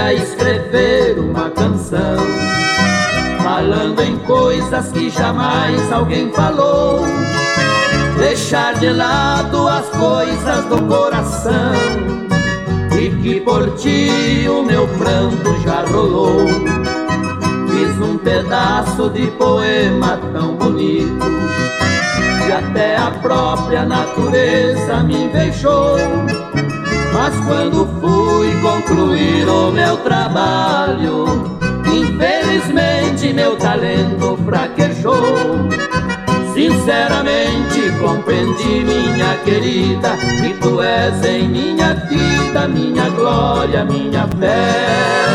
Pretendia escrever uma canção, falando em coisas que jamais alguém falou. Deixar de lado as coisas do coração, e que por ti o meu pranto já rolou. Fiz um pedaço de poema tão bonito, que até a própria natureza me invejou mas quando fui concluir o meu trabalho, infelizmente meu talento fraquejou. Sinceramente compreendi, minha querida, que tu és em minha vida, minha glória, minha fé.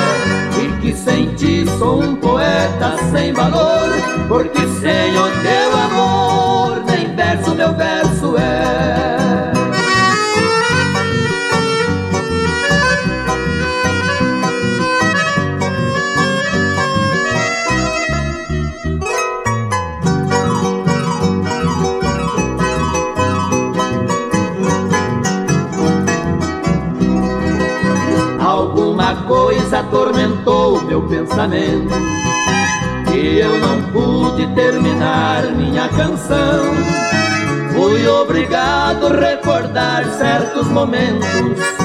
E que sem ti sou um poeta sem valor, porque sem o teu pensamento E eu não pude terminar minha canção. Fui obrigado a recordar certos momentos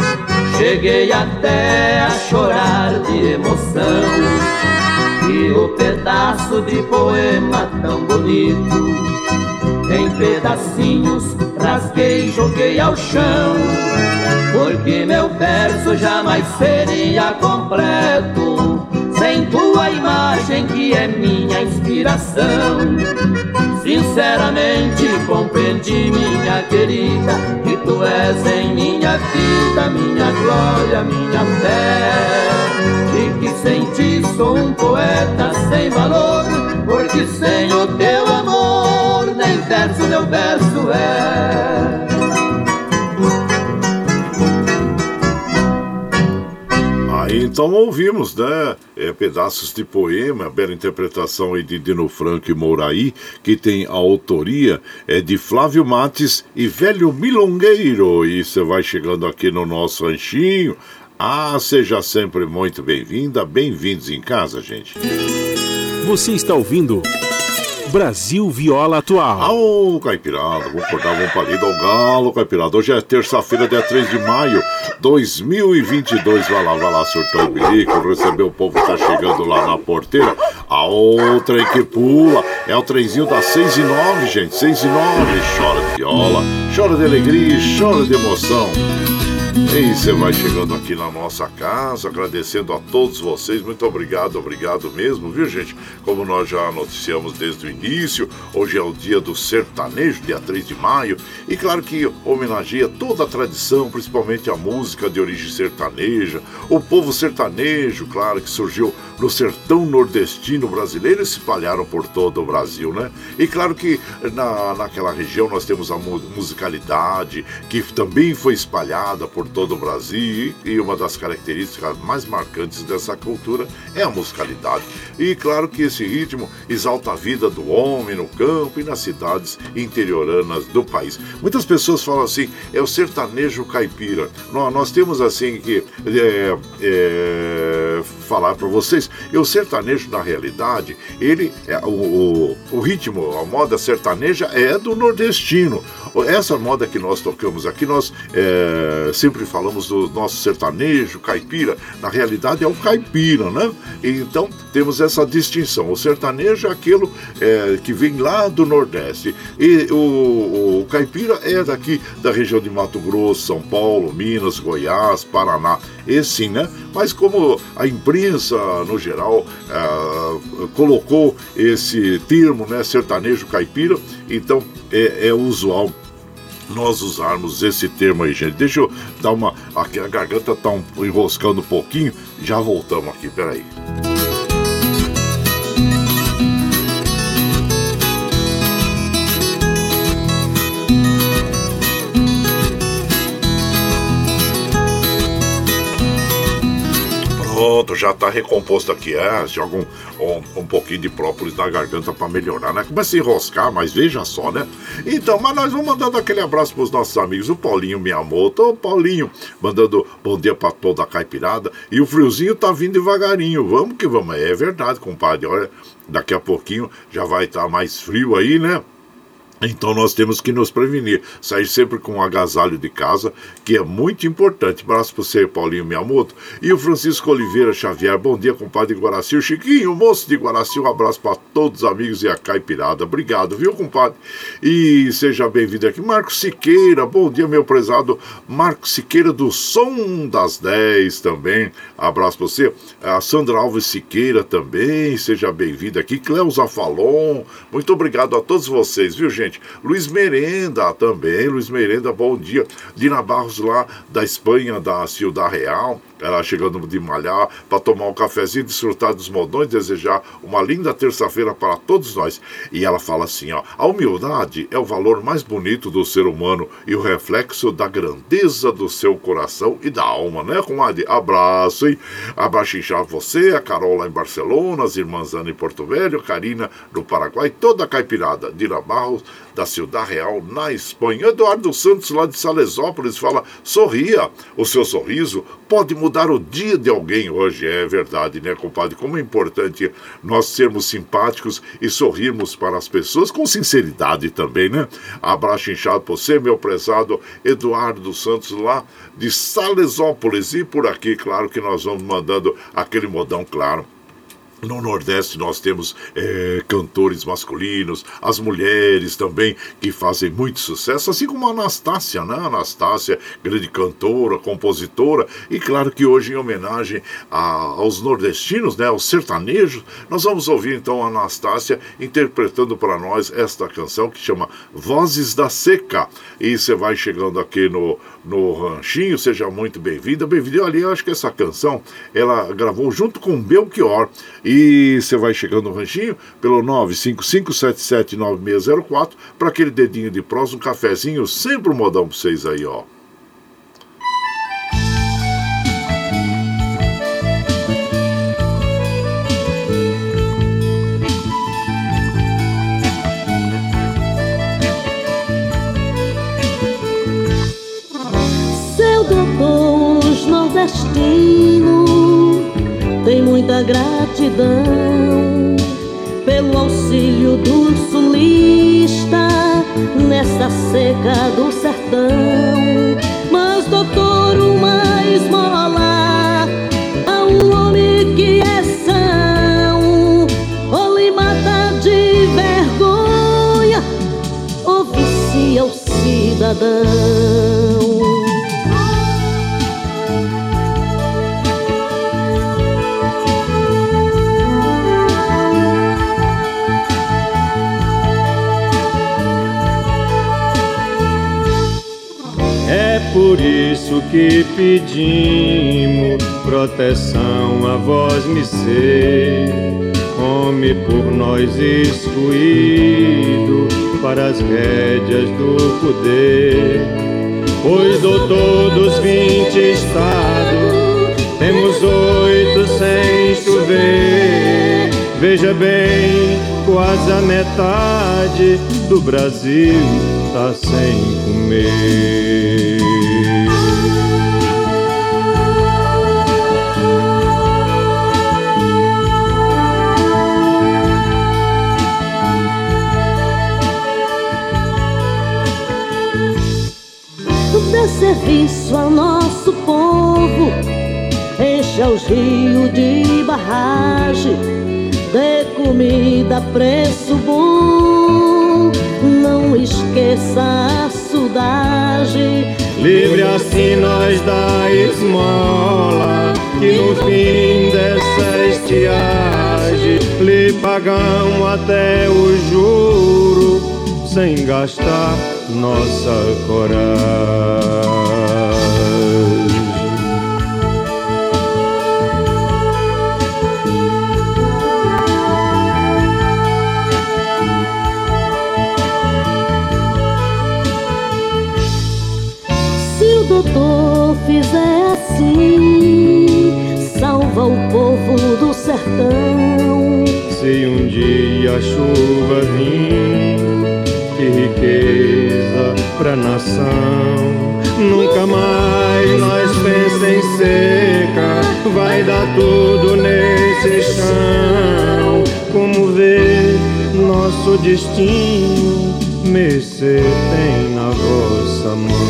Cheguei até a chorar de emoção. E o pedaço de poema tão bonito Em pedacinhos rasguei joguei ao chão. Porque meu verso jamais seria completo é minha inspiração Sinceramente compreendi, minha querida, que tu és em minha vida, minha glória, minha fé. E que sem ti sou um poeta sem valor, porque sem o teu amor, nem verso meu verso é. Então ouvimos, né? É, pedaços de poema, bela interpretação aí de Dino Franco e Mouraí, que tem a autoria é de Flávio Mates e Velho Milongueiro. E você vai chegando aqui no nosso ranchinho. Ah, seja sempre muito bem-vinda, bem-vindos em casa, gente. Você está ouvindo. Brasil Viola Atual. Ô, Caipirada, vou cortar um palido ao galo, Caipirada. Hoje é terça-feira, dia 3 de maio 2022. Vai lá, vai lá, surtou o bilico, recebeu o povo que tá chegando lá na porteira. A outra que pula é o trenzinho das 6 e 9, gente. 6 e 9. Chora de viola, chora de alegria, chora de emoção. E você vai chegando aqui na nossa casa, agradecendo a todos vocês. Muito obrigado, obrigado mesmo, viu, gente? Como nós já noticiamos desde o início, hoje é o dia do sertanejo, dia 3 de maio. E claro que homenageia toda a tradição, principalmente a música de origem sertaneja, o povo sertanejo, claro, que surgiu no sertão nordestino brasileiro e se espalharam por todo o Brasil, né? E claro que na, naquela região nós temos a musicalidade, que também foi espalhada por todo o Brasil e uma das características mais marcantes dessa cultura é a musicalidade. E claro que esse ritmo exalta a vida do homem no campo e nas cidades interioranas do país. Muitas pessoas falam assim, é o sertanejo caipira. Nós, temos assim que é, é, falar para vocês, e o sertanejo na realidade, ele é o, o, o ritmo, a moda sertaneja é do nordestino. Essa moda que nós tocamos aqui, nós é, sempre falamos do nosso sertanejo, caipira, na realidade é o caipira, né? Então temos essa distinção. O sertanejo é aquilo é, que vem lá do Nordeste e o, o caipira é daqui da região de Mato Grosso, São Paulo, Minas, Goiás, Paraná. E sim, né? Mas como a imprensa, no geral, é, colocou esse termo, né, sertanejo caipira, então é, é usual nós usarmos esse termo aí, gente. Deixa eu dar uma. Aqui a garganta tá um, enroscando um pouquinho. Já voltamos aqui, peraí. Pronto, já tá recomposto aqui. É, joga um, um, um pouquinho de própolis na garganta para melhorar, né? Começa a enroscar, mas veja só, né? Então, mas nós vamos mandando aquele abraço pros nossos amigos. O Paulinho Miyamoto, ô Paulinho, mandando bom dia para toda a caipirada. E o friozinho tá vindo devagarinho. Vamos que vamos. É verdade, compadre. Olha, daqui a pouquinho já vai estar tá mais frio aí, né? Então nós temos que nos prevenir, sair sempre com um agasalho de casa, que é muito importante. Abraço para você, Paulinho Miyamoto. E o Francisco Oliveira Xavier, bom dia, compadre Guaraci. O Chiquinho, moço de Guaraci, um abraço para todos os amigos e a caipirada. Obrigado, viu, compadre? E seja bem-vindo aqui. Marcos Siqueira, bom dia, meu prezado Marcos Siqueira do Som das 10 também. Abraço para você. A Sandra Alves Siqueira também, seja bem-vindo aqui. Cleusa Falon, muito obrigado a todos vocês, viu, gente? Gente. Luiz Merenda também, Luiz Merenda, bom dia. Dina Barros lá da Espanha, da Ciudad Real ela chegando de malhar para tomar um cafezinho, desfrutar dos modões, desejar uma linda terça-feira para todos nós. E ela fala assim: ó, a humildade é o valor mais bonito do ser humano e o reflexo da grandeza do seu coração e da alma, né, comadre? Abraço, hein? Abraço inchado você, a Carol lá em Barcelona, as irmãs Ana em Porto Velho, Karina no Paraguai, toda a caipirada, Dira Barros da Ciudad Real, na Espanha. Eduardo Santos, lá de Salesópolis, fala: sorria, o seu sorriso pode mudar o dia de alguém hoje. É verdade, né, compadre? Como é importante nós sermos simpáticos e sorrirmos para as pessoas com sinceridade também, né? Abraço inchado por você, meu prezado Eduardo Santos, lá de Salesópolis. E por aqui, claro que nós vamos mandando aquele modão claro no Nordeste nós temos é, cantores masculinos, as mulheres também que fazem muito sucesso, assim como a Anastácia, né? Anastácia, grande cantora, compositora, e claro que hoje, em homenagem a, aos nordestinos, né? Aos sertanejos, nós vamos ouvir então a Anastácia interpretando para nós esta canção que chama Vozes da Seca. E você vai chegando aqui no, no Ranchinho, seja muito bem-vinda. Bem-vindo ali, eu acho que essa canção ela gravou junto com Belchior. E você vai chegando no Ranchinho pelo 955779604 para aquele dedinho de prós, um cafezinho, sempre um modão para vocês aí, ó. Nordestino tem muita gratidão pelo auxílio do sulista nesta seca do sertão. Mas, doutor, uma esmola a um homem que é são, ou lhe mata de vergonha, ou vicia o cidadão. Que pedimos proteção a vós me ser, come por nós excluído para as rédeas do poder. Pois doutor dos vinte estados, temos oito sem chover. Veja bem, quase a metade do Brasil tá sem comer. Serviço ao nosso povo, encha os rios de barragem, dê comida a preço bom, não esqueça a sudagem. Livre assim nós da esmola, que no fim dessa estiagem lhe pagamos até o juro, sem gastar nossa coragem. doutor fizer assim, salva o povo do sertão. Se um dia a chuva vir, que riqueza pra nação. Nunca mais nós pensa em seca, vai dar tudo nesse chão. Como ver nosso destino, mercê tem na vossa mão.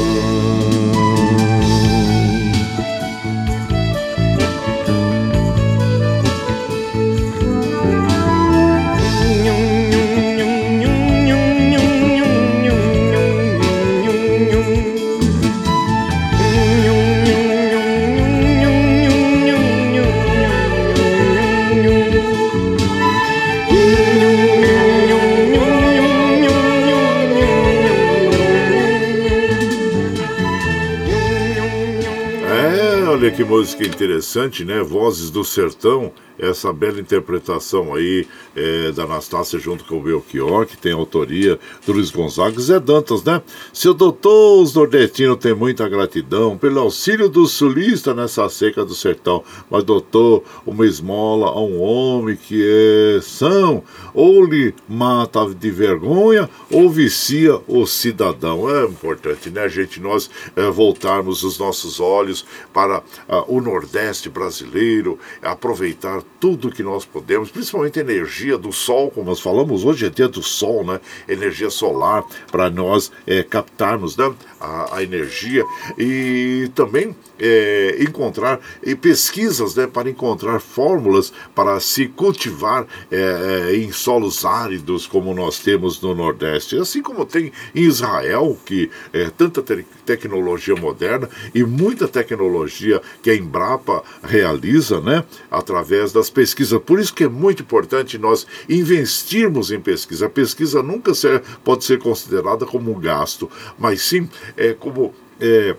Que música interessante, né? Vozes do Sertão essa bela interpretação aí é, da Anastácia junto com o Belchior, que tem autoria do Luiz Gonzaga Zé Dantas, né? Seu doutor, os nordestinos têm muita gratidão pelo auxílio do sulista nessa seca do sertão. Mas, doutor, uma esmola a um homem que é são, ou lhe mata de vergonha, ou vicia o cidadão. É importante, né, gente, nós é, voltarmos os nossos olhos para uh, o Nordeste brasileiro, aproveitar tudo que nós podemos, principalmente energia do sol, como nós falamos hoje é dia do sol, né? Energia solar, para nós é, captarmos né? a, a, energia e também é, encontrar e pesquisas né? para encontrar fórmulas para se cultivar é, é, em solos áridos como nós temos no Nordeste, assim como tem em Israel, que é tanta te tecnologia moderna e muita tecnologia que a Embrapa realiza, né? Através das pesquisas. Por isso que é muito importante nós investirmos em pesquisa. A pesquisa nunca ser, pode ser considerada como um gasto, mas sim é, como. É,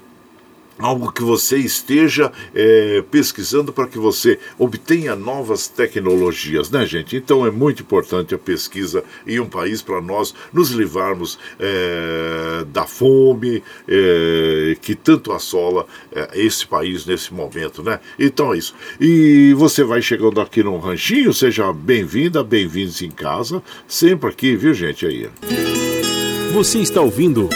algo que você esteja é, pesquisando para que você obtenha novas tecnologias, né, gente? Então é muito importante a pesquisa em um país para nós nos livrarmos é, da fome é, que tanto assola é, esse país nesse momento, né? Então é isso. E você vai chegando aqui no Ranchinho, seja bem-vinda, bem-vindos em casa, sempre aqui, viu, gente? Aí. Você está ouvindo.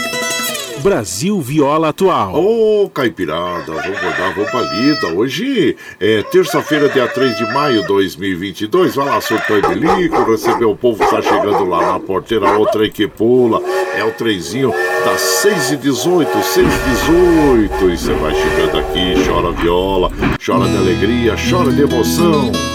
Brasil Viola Atual. Ô, oh, Caipirada, vamos rodar, vamos pra lida. Hoje é terça-feira, dia 3 de maio de 2022. Vai lá, surtou de lico, recebeu o povo, tá chegando lá na porteira, outra aí que pula. É o trenzinho das 6 e 18, 6 e 18. E você vai chegando aqui, chora viola, chora de alegria, chora de emoção.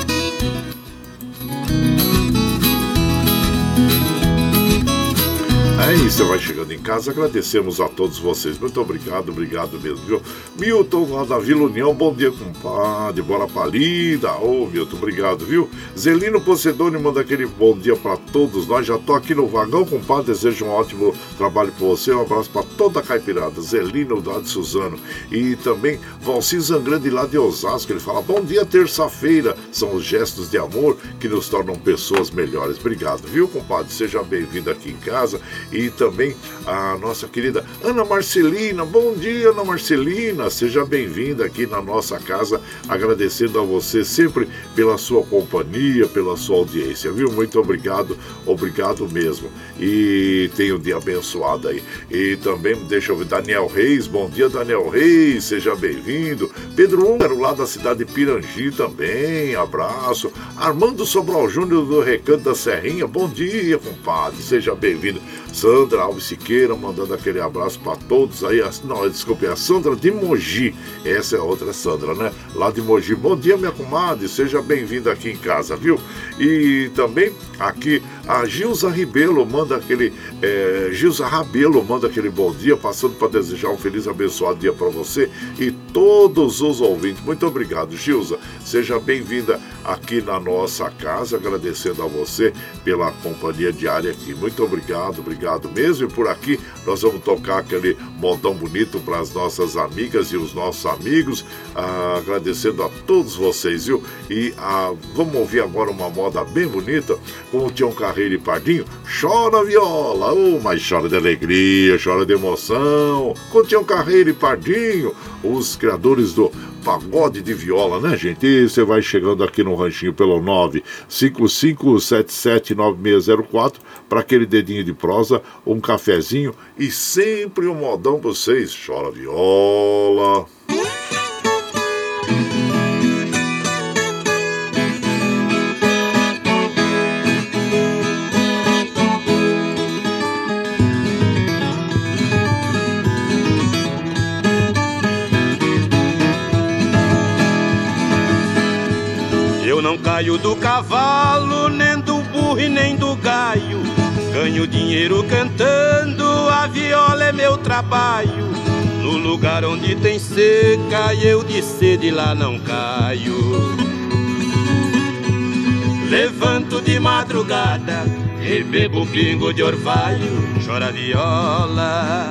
Aí você vai chegando em casa, agradecemos a todos vocês. Muito obrigado, obrigado mesmo, viu? Milton lá da Vila União, bom dia, compadre. Bora pra lida. Ô, oh, Milton, obrigado, viu? Zelino Pocedoni manda aquele bom dia para todos nós. Já tô aqui no vagão, compadre. Desejo um ótimo trabalho para você. Um abraço para toda a caipirada. Zelino lá de Suzano. E também Valci Zangrande lá de Osasco. Ele fala: Bom dia, terça-feira. São os gestos de amor que nos tornam pessoas melhores. Obrigado, viu, compadre? Seja bem-vindo aqui em casa. E e também a nossa querida Ana Marcelina. Bom dia, Ana Marcelina. Seja bem-vinda aqui na nossa casa, agradecendo a você sempre pela sua companhia, pela sua audiência, viu? Muito obrigado, obrigado mesmo. E tenha um dia abençoado aí. E também, deixa eu ver, Daniel Reis. Bom dia, Daniel Reis. Seja bem-vindo. Pedro Húngaro, lá da cidade de Pirangi também. Abraço. Armando Sobral Júnior do Recanto da Serrinha. Bom dia, compadre. Seja bem-vindo. Sandra Alves Siqueira mandando aquele abraço para todos aí. Não, desculpe, a Sandra de Mogi. Essa é a outra Sandra, né? Lá de Mogi. Bom dia, minha comadre. Seja bem-vinda aqui em casa, viu? E também aqui a Gilza Ribelo manda aquele. É, Gilza Rabelo manda aquele bom dia, passando para desejar um feliz abençoado dia para você e todos os ouvintes. Muito obrigado, Gilza. Seja bem-vinda aqui na nossa casa, agradecendo a você pela companhia diária aqui. Muito obrigado, obrigado mesmo. E por aqui nós vamos tocar aquele modão bonito para as nossas amigas e os nossos amigos, ah, agradecendo a todos vocês, viu? E ah, vamos ouvir agora uma moda bem bonita com o Tião Carreiro e Pardinho. Chora viola, oh, mas chora de alegria, chora de emoção. Com o Tião Carreiro e Pardinho, os criadores do pagode de viola, né, gente? E você vai chegando aqui no ranchinho pelo 955779604 para aquele dedinho de prosa, um cafezinho e sempre um modão pra vocês. Chora viola. Caio do cavalo, nem do burro e nem do gaio. Ganho dinheiro cantando, a viola é meu trabalho. No lugar onde tem seca, eu de sede lá não caio. Levanto de madrugada e bebo pingo de orvalho, chora viola.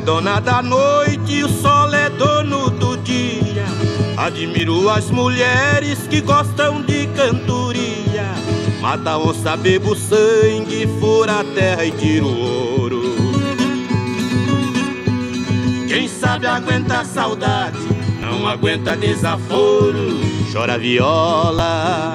É dona da noite o sol é dono do dia. Admiro as mulheres que gostam de cantoria. Mata onça, bebo sangue, fura a terra e tira o ouro. Quem sabe aguenta saudade, não aguenta desaforo. Chora viola.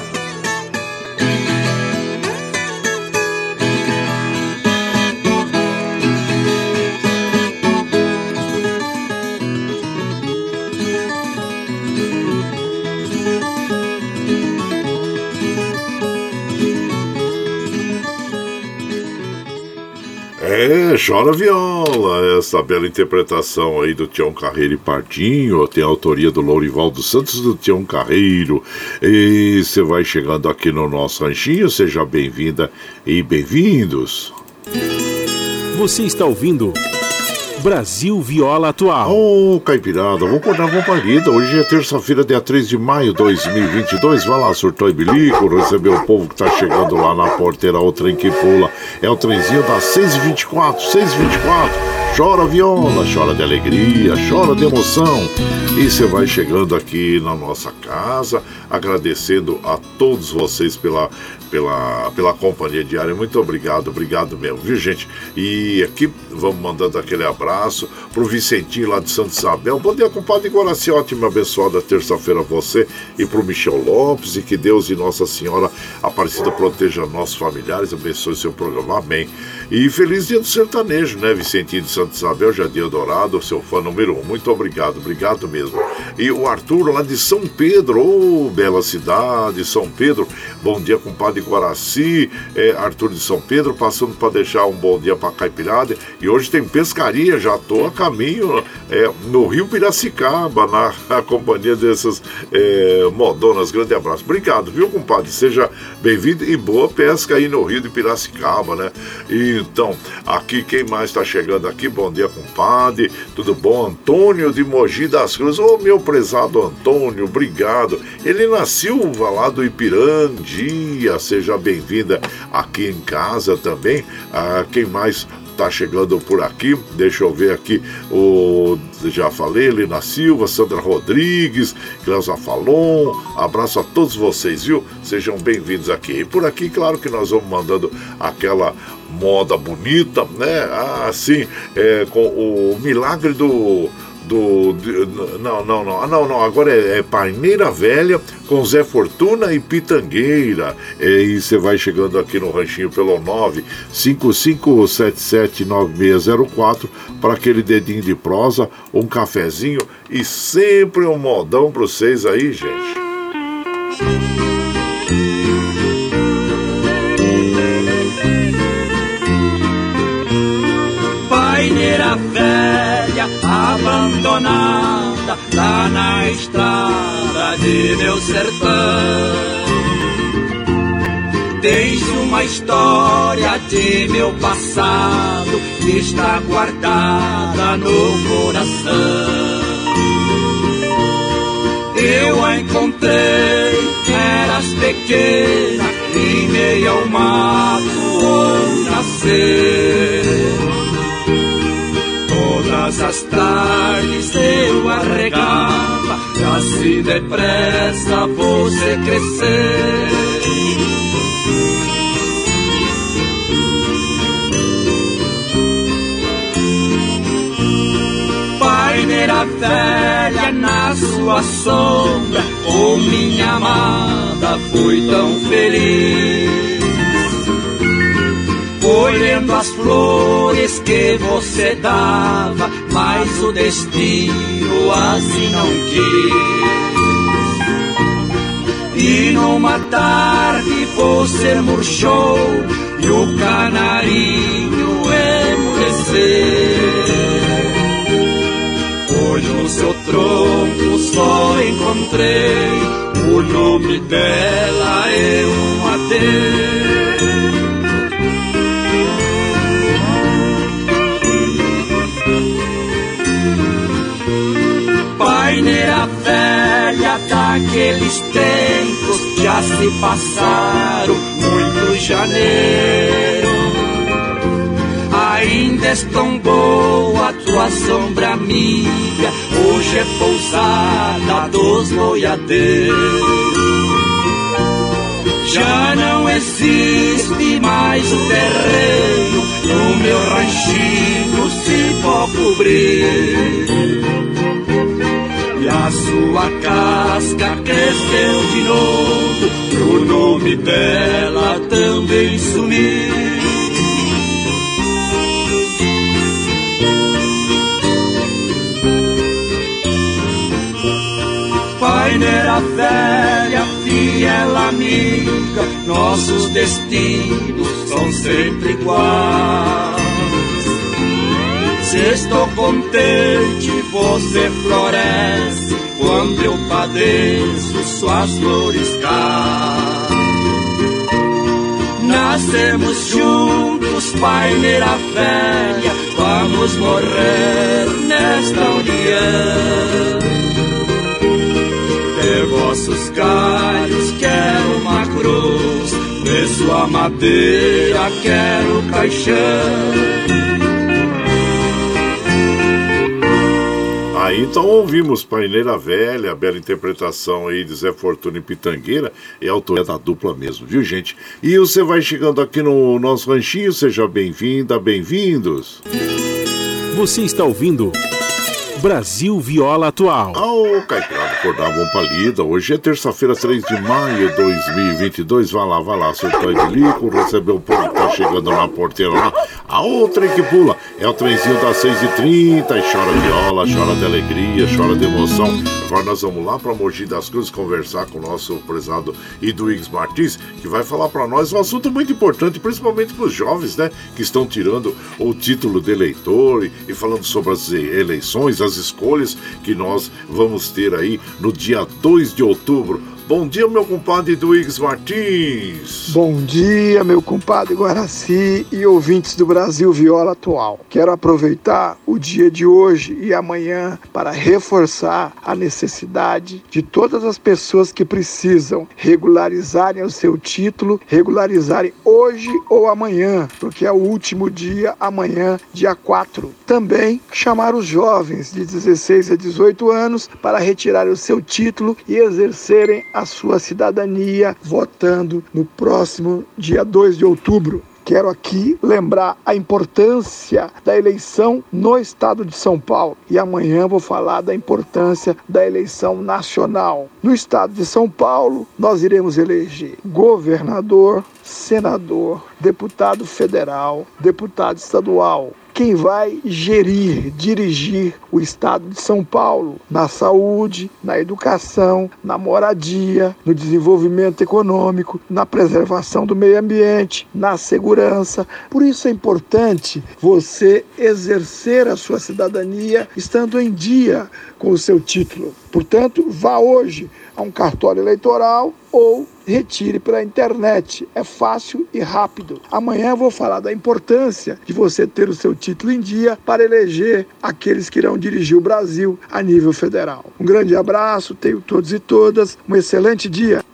É, chora viola, essa bela interpretação aí do Tião Carreiro e Pardinho, tem a autoria do Lourival dos Santos do Tião Carreiro. E você vai chegando aqui no nosso ranchinho, seja bem-vinda e bem-vindos. Você está ouvindo Brasil Viola Atual. Ô, Caipirada, vamos acordar uma palida. Hoje é terça-feira, dia 3 de maio de 2022. Vai lá, surtou e bilico, receber o povo que tá chegando lá na porteira, o trem que pula. É o trenzinho das 6h24, 6h24. Chora viola, chora de alegria, chora de emoção. E você vai chegando aqui na nossa casa, agradecendo a todos vocês pela, pela, pela companhia diária. Muito obrigado, obrigado mesmo, viu, gente? E aqui vamos mandando aquele abraço pro Vicentinho lá de Santa Isabel. Bom dia, compadre Guaraci. Ótima, abençoada terça-feira a você e pro Michel Lopes. E que Deus e Nossa Senhora Aparecida proteja nossos familiares, abençoe seu programa. Amém. E feliz dia do sertanejo, né, Vicentinho de Santa Isabel, Jardim Dourado, seu fã número um. Muito obrigado, obrigado mesmo. E o Arthur lá de São Pedro, ô, bela cidade, São Pedro. Bom dia, compadre Guaraci, é, Arthur de São Pedro, passando para deixar um bom dia para Caipirada. E hoje tem pescaria, já tô a caminho é, no Rio Piracicaba, na, companhia dessas é, modonas. Grande abraço. Obrigado, viu, compadre? Seja bem-vindo e boa pesca aí no Rio de Piracicaba, né? Então, aqui quem mais está chegando aqui? Bom dia, compadre. Tudo bom? Antônio de Mogi das Cruzes. Ô, meu prezado Antônio, obrigado. Helena Silva, lá do Ipirandia. Seja bem-vinda aqui em casa também. Ah, quem mais tá chegando por aqui. Deixa eu ver aqui o. Já falei, Helena Silva, Sandra Rodrigues, Cleusa Falon. Abraço a todos vocês, viu? Sejam bem-vindos aqui. E por aqui, claro que nós vamos mandando aquela moda bonita, né? Assim, é, com o milagre do do. não, não, não. Ah, não, não. Agora é, é Velha com Zé Fortuna e Pitangueira. E você vai chegando aqui no ranchinho pelo 955779604 para aquele dedinho de prosa, um cafezinho e sempre um modão para vocês aí, gente. Abandonada, lá na estrada de meu sertão. Deixe uma história de meu passado que está guardada no coração. Eu a encontrei eras pequena e meio ao mato ou nascer. Todas as tardes eu arregava, assim depressa você crescer. Paineira velha na sua sombra, oh minha amada, fui tão feliz. Colhendo as flores que você dava, mas o destino assim não quis. E numa tarde você murchou e o canarinho emureceu. Hoje no seu tronco só encontrei o nome dela é um adeus. Velha daqueles tempos já se passaram muito janeiro. Ainda és tão boa tua sombra amiga, hoje é pousada dos boiadeiros. Já não existe mais o terreno no meu ranchinho se for cobrir. A sua casca cresceu de novo, o nome dela também sumiu. Paineira velha, fiel amiga, nossos destinos são sempre iguais. Se estou contente, você floresce, quando eu padeço, suas flores caem. Nascemos juntos, paineira velha, vamos morrer nesta união de vossos galhos quero uma cruz, de sua madeira quero caixão. Aí então ouvimos Paineira Velha, bela interpretação aí de Zé Fortuna e Pitangueira, é autoria da dupla mesmo, viu gente? E você vai chegando aqui no nosso ranchinho, seja bem-vinda, bem-vindos. Você está ouvindo Brasil Viola Atual. Ô, oh, Caipirada, acordar bom palida. Hoje é terça-feira, 3 de maio de 2022. Vai lá, vai lá, surtou de lico, recebeu o chegando na porteira lá. A outra que pula é o trenzinho das 6h30 e chora viola, chora de alegria, chora de emoção. Agora nós vamos lá para Mogi das Cruzes conversar com o nosso prezado Iduígues Martins, que vai falar para nós um assunto muito importante, principalmente para os jovens, né, que estão tirando o título de eleitor e, e falando sobre as eleições, as escolhas que nós vamos ter aí no dia 2 de outubro. Bom dia, meu compadre Duígues Martins. Bom dia, meu compadre Guaraci e ouvintes do Brasil Viola Atual. Quero aproveitar o dia de hoje e amanhã para reforçar a necessidade de todas as pessoas que precisam regularizarem o seu título, regularizarem hoje ou amanhã, porque é o último dia, amanhã, dia 4. Também chamar os jovens de 16 a 18 anos para retirar o seu título e exercerem a sua cidadania votando no próximo dia 2 de outubro. Quero aqui lembrar a importância da eleição no estado de São Paulo e amanhã vou falar da importância da eleição nacional. No estado de São Paulo, nós iremos eleger governador, senador, deputado federal, deputado estadual, quem vai gerir, dirigir o estado de São Paulo na saúde, na educação, na moradia, no desenvolvimento econômico, na preservação do meio ambiente, na segurança. Por isso é importante você exercer a sua cidadania estando em dia com o seu título. Portanto, vá hoje a um cartório eleitoral ou retire pela internet. É fácil e rápido. Amanhã vou falar da importância de você ter o seu título em dia para eleger aqueles que irão dirigir o Brasil a nível federal. Um grande abraço, tenho todos e todas um excelente dia.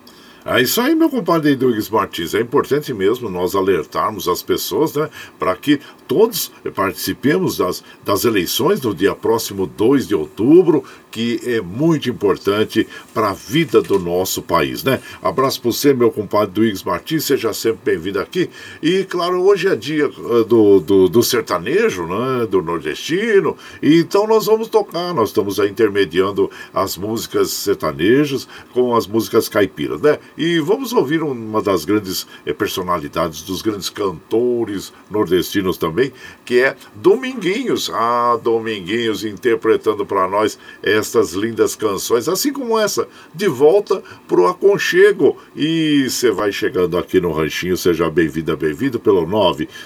É isso aí, meu compadre Douglas Martins. É importante mesmo nós alertarmos as pessoas, né? Para que todos participemos das, das eleições no dia próximo 2 de outubro, que é muito importante para a vida do nosso país, né? Abraço para você, meu compadre Duígues Martins, seja sempre bem-vindo aqui. E, claro, hoje é dia eh, do, do, do, sertanejo, né? Do nordestino, então nós vamos tocar, nós estamos aí intermediando as músicas sertanejas com as músicas caipiras, né? E vamos ouvir uma das grandes eh, personalidades, dos grandes cantores nordestinos também, que é Dominguinhos. Ah, Dominguinhos interpretando para nós estas lindas canções, assim como essa, de volta pro aconchego. E você vai chegando aqui no Ranchinho, seja bem-vinda, bem-vindo pelo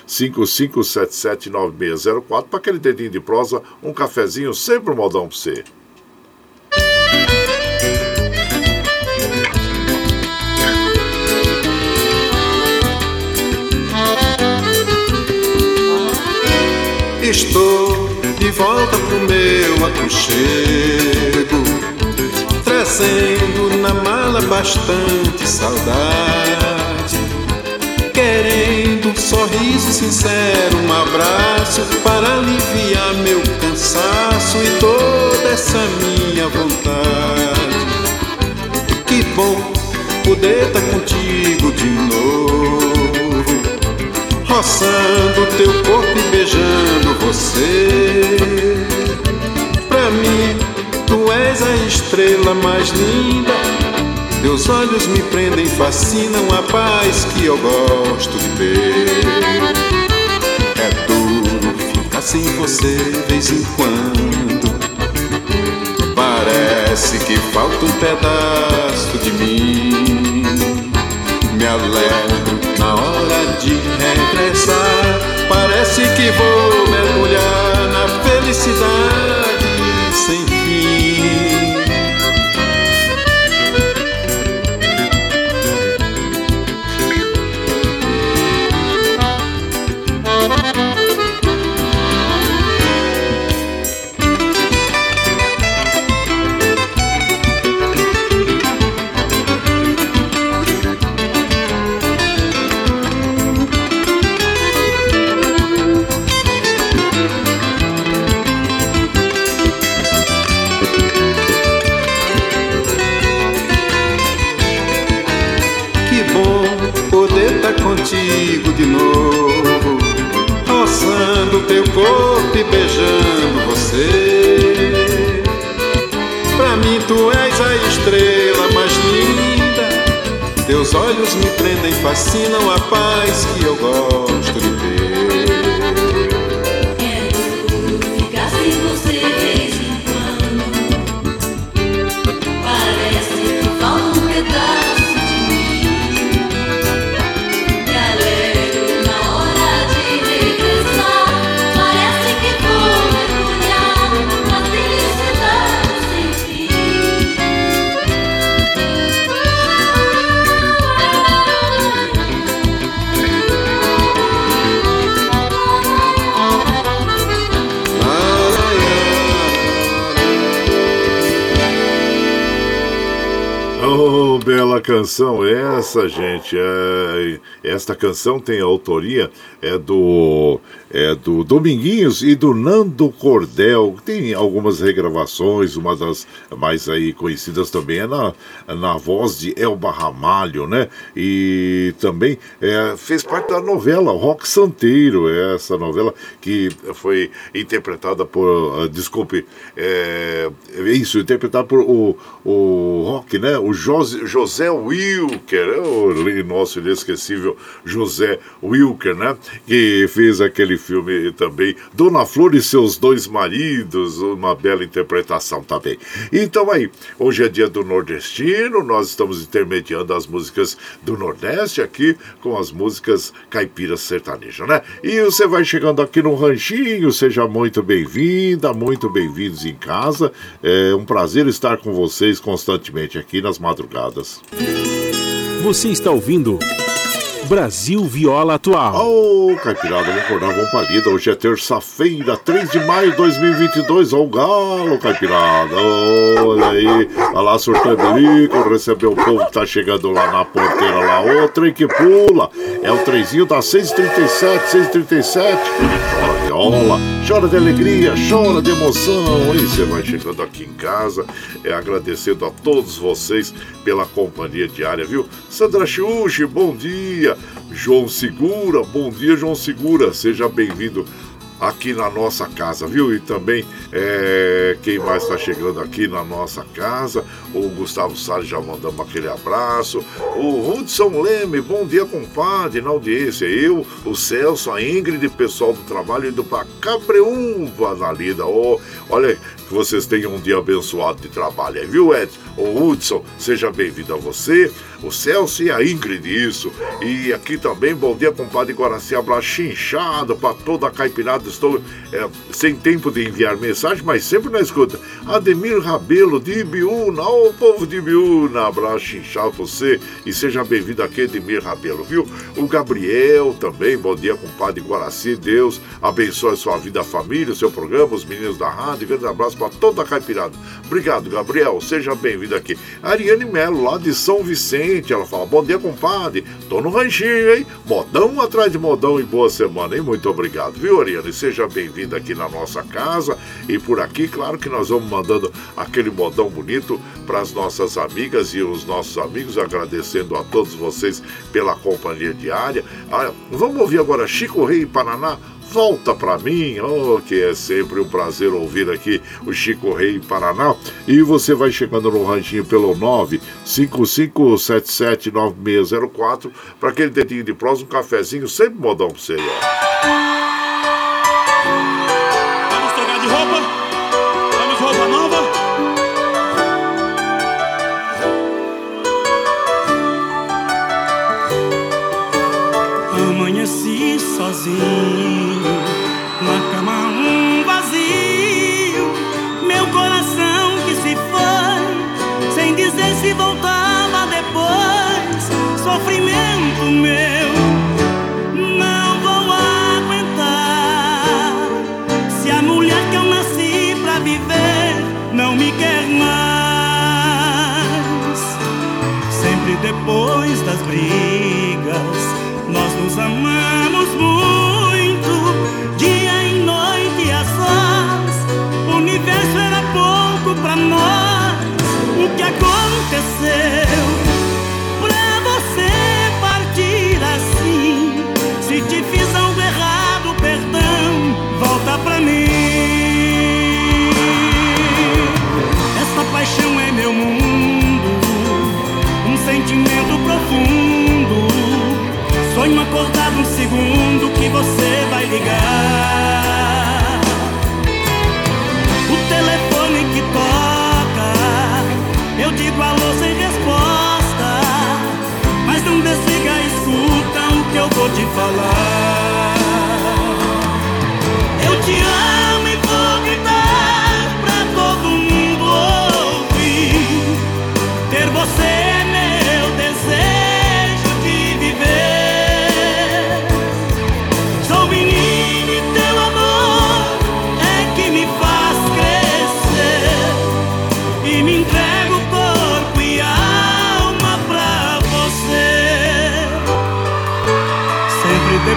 955779604 para aquele dedinho de prosa, um cafezinho, sempre um modão para você. Estou de volta pro meu aconchego, trazendo na mala bastante saudade, querendo um sorriso sincero, um abraço para aliviar meu cansaço e toda essa minha vontade. Que bom poder estar tá contigo de novo roçando teu corpo e beijando você. Pra mim, tu és a estrela mais linda. Teus olhos me prendem, fascinam a paz que eu gosto de ver. É duro ficar sem você vez em quando. Parece que falta um pedaço de mim. Me alegro na hora de regressar. Parece que vou mergulhar na felicidade beijando você. Pra mim tu és a estrela mais linda, teus olhos me prendem, fascinam a paz que eu gosto de bela canção essa, gente. É, esta canção tem a autoria é do é do Dominguinhos e do Nando Cordel. Tem algumas regravações, uma das mais aí conhecidas também é na, na voz de Elba Ramalho, né? E também é, fez parte da novela Rock Santeiro, essa novela que foi interpretada por, uh, desculpe, é, é, isso, interpretada por o, o Rock, né? O José, José Wilker, é o nosso inesquecível José Wilker, né? Que fez aquele filme também, Dona Flor e seus dois maridos, uma bela interpretação também. Então aí, hoje é dia do nordestino, nós estamos intermediando as músicas do Nordeste aqui com as músicas caipiras sertanejas, né? E você vai chegando aqui no Ranchinho, seja muito bem-vinda, muito bem-vindos em casa. É um prazer estar com vocês constantemente aqui nas madrugadas. Você está ouvindo Brasil Viola Atual. Ô, oh, Caipirada, vamos acordar, vamos palida. Hoje é terça-feira, 3 de maio de 2022. Ó, o galo, Caipirada. Olha aí. Olha lá, surtando bico, recebeu o povo que tá chegando lá na porteira lá. Ô, trem que pula. É o trenzinho da 637, 637. Chora viola, chora de alegria, chora de emoção. E você vai chegando aqui em casa, é agradecendo a todos vocês pela companhia diária, viu? Sandra Xuxi, bom dia. João Segura, bom dia, João Segura. Seja bem-vindo aqui na nossa casa, viu? E também é, quem mais está chegando aqui na nossa casa, o Gustavo Salles já mandamos aquele abraço, o Hudson Leme, bom dia, compadre, na audiência, eu, o Celso, a Ingrid, pessoal do trabalho, indo para Cabreúva na lida, oh, olha, que vocês tenham um dia abençoado de trabalho viu, Ed? O Hudson, seja bem-vindo a você o Celso e a Ingrid, isso. E aqui também, bom dia, compadre Guaraci, abraço inchado para toda a caipirada. Estou é, sem tempo de enviar mensagem, mas sempre na escuta. Ademir Rabelo, de Ibiúna, ô povo de Ibiúna, abraço inchado você e seja bem-vindo aqui, Ademir Rabelo, viu? O Gabriel também, bom dia, compadre Guaraci, Deus abençoe a sua vida, a família, o seu programa, os meninos da rádio, grande abraço para toda a caipirada. Obrigado, Gabriel, seja bem-vindo aqui. Ariane Melo, lá de São Vicente, ela fala, bom dia, compadre, tô no ranchinho, hein? Modão atrás de modão e boa semana, hein? Muito obrigado, viu, Ariane? Seja bem-vinda aqui na nossa casa e por aqui, claro que nós vamos mandando aquele modão bonito para as nossas amigas e os nossos amigos, agradecendo a todos vocês pela companhia diária. Ah, vamos ouvir agora Chico Rei Paraná, volta para mim, oh, que é sempre um prazer ouvir aqui o Chico Rei Paraná. E você vai chegando no ranchinho pelo 955779604 para aquele dedinho de prós, um cafezinho, sempre modão para você. Ó. depois segundo que você vai ligar. O telefone que toca, eu digo alô sem resposta. Mas não desliga, escuta o que eu vou te falar. Eu te amo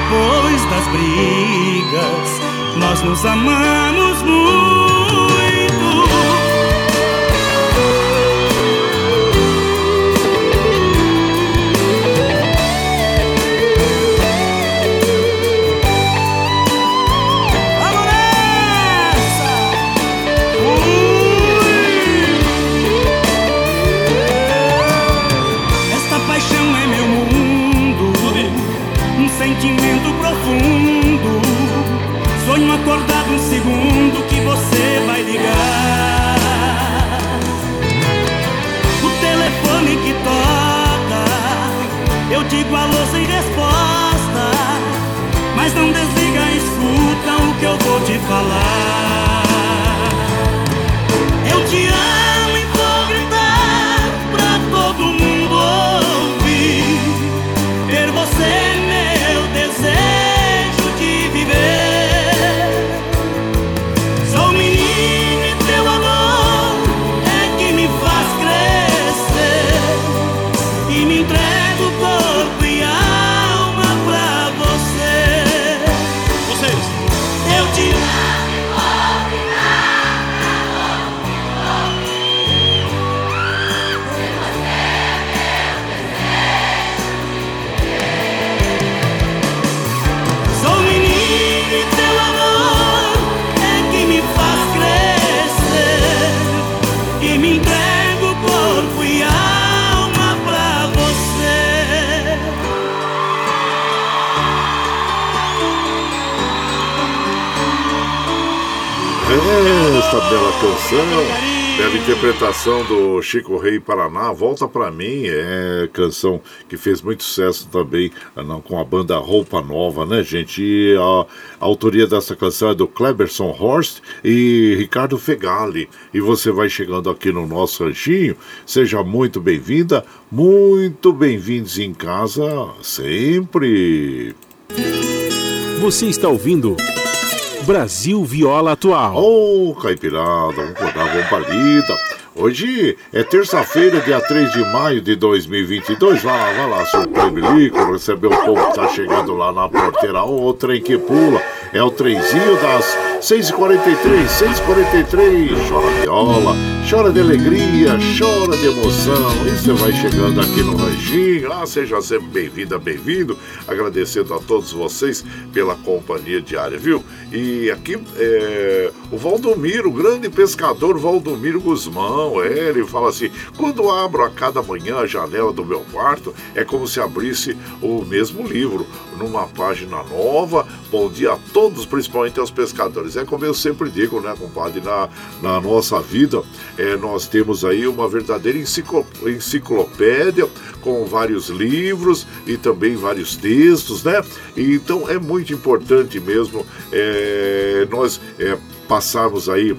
depois das brigas, nós nos amamos muito. Vou te falar. Esta bela canção Bela interpretação do Chico Rei Paraná, Volta Pra Mim, é canção que fez muito sucesso também não, com a banda Roupa Nova, né, gente? E a, a, autoria dessa canção é do Kleberson Horst e Ricardo Fegali. E você vai chegando aqui no nosso ranchinho, seja muito bem-vinda, muito bem-vindos em casa sempre. Você está ouvindo. Brasil Viola Atual. Ô, oh, Caipirada, vamos acordar, vamos pra lida. Hoje é terça-feira, dia 3 de maio de 2022. Vai lá, vai lá, seu Clebilico, receber o povo que tá chegando lá na porteira. O trem que pula é o trenzinho das 6h43, 6h43. Chora viola, chora de alegria, chora de emoção. E você vai chegando aqui no Ranchinho. Ah, seja sempre bem-vinda, bem-vindo. Agradecendo a todos vocês pela companhia diária, viu? E aqui é, o Valdomiro, o grande pescador Valdomiro Guzmão, é, ele fala assim: quando abro a cada manhã a janela do meu quarto, é como se abrisse o mesmo livro, numa página nova. Bom dia a todos, principalmente aos pescadores. É como eu sempre digo, né, compadre? Na, na nossa vida, é, nós temos aí uma verdadeira enciclopédia com vários livros e também vários textos, né? Então é muito importante mesmo. É, nós é, passarmos aí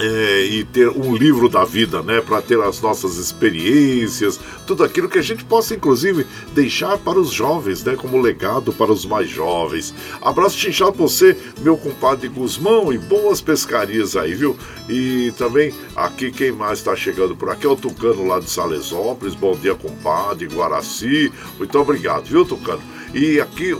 é, e ter um livro da vida, né, para ter as nossas experiências, tudo aquilo que a gente possa, inclusive, deixar para os jovens, né, como legado para os mais jovens. Abraço chinchado para você, meu compadre Guzmão, e boas pescarias aí, viu? E também aqui quem mais está chegando por aqui é o Tucano lá de Salesópolis. Bom dia, compadre, Guaraci. Muito obrigado, viu, Tucano? E aqui,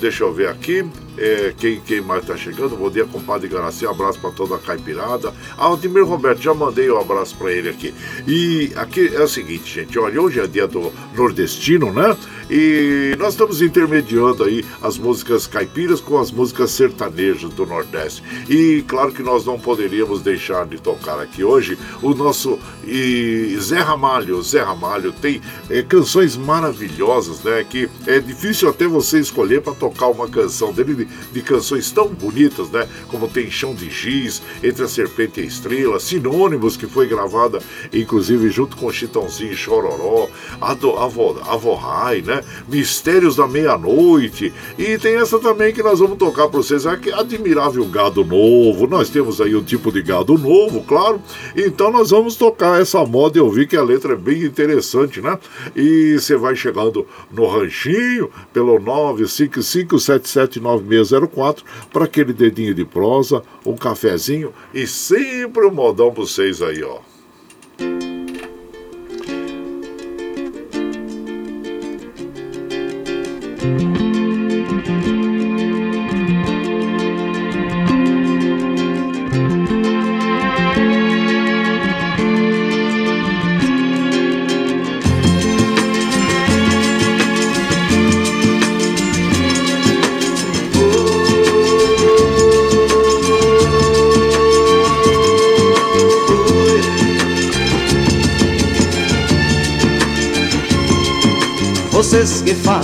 deixa eu ver aqui, é, quem, quem mais está chegando. Bom dia, compadre Garaci. Um abraço para toda a caipirada. Aldemir Roberto, já mandei um abraço para ele aqui. E aqui é o seguinte, gente. Olha, hoje é dia do nordestino, né? E nós estamos intermediando aí as músicas caipiras com as músicas sertanejas do Nordeste. E claro que nós não poderíamos deixar de tocar aqui hoje o nosso e Zé Ramalho. Zé Ramalho tem é, canções maravilhosas, né? Que é difícil até você escolher para tocar uma canção dele de, de, canções tão bonitas, né? Como tem Chão de Giz, Entre a Serpente e a Estrela, Sinônimos, que foi gravada inclusive junto com Chitãozinho e Chororó, Avorrai, né? Mistérios da Meia-Noite. E tem essa também que nós vamos tocar para vocês, é Admirável Gado Novo. Nós temos aí um tipo de gado novo, claro. Então nós vamos tocar essa moda e ouvir que a letra é bem interessante, né? E você vai chegando no ranchinho pelo 955779604 para aquele dedinho de prosa, um cafezinho e sempre um modão para vocês aí, ó.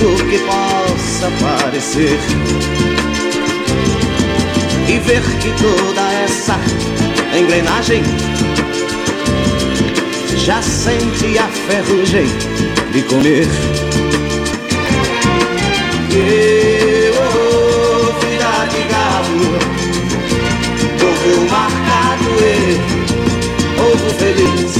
do que possa parecer. E ver que toda essa engrenagem já sente a ferrugem de comer. Eu, oh, filha de galo, povo marcado e povo feliz.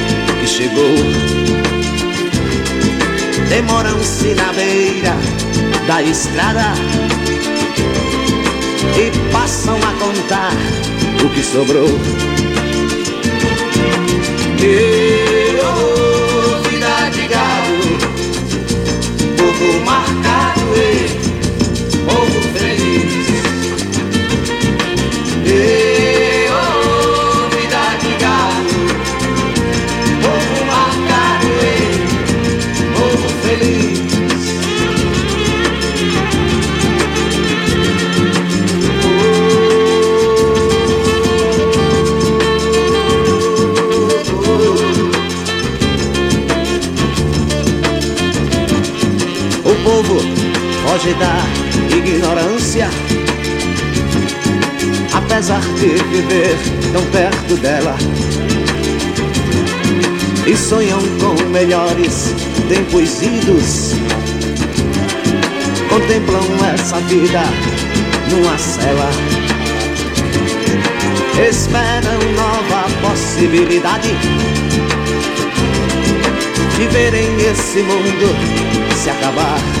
chegou. Demoram-se na beira da estrada e passam a contar o que sobrou. E oh, vida de gado, povo marcado da ignorância, apesar de viver tão perto dela. E sonham com melhores tempos idos. Contemplam essa vida numa cela. Esperam nova possibilidade de verem esse mundo se acabar.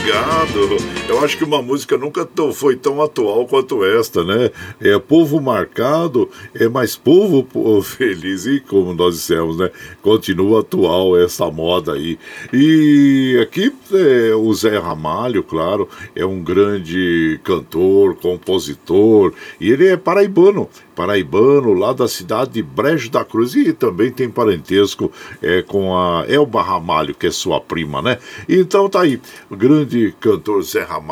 A vida de gado. Eu acho que uma música nunca foi tão atual quanto esta, né? É povo marcado, é mais povo pô, <laughs> feliz. E como nós dissemos, né? Continua atual essa moda aí. E aqui é, o Zé Ramalho, claro, é um grande cantor, compositor, e ele é paraibano paraibano, lá da cidade de Brejo da Cruz, e também tem parentesco é, com a Elba Ramalho, que é sua prima, né? Então tá aí, o grande cantor Zé Ramalho,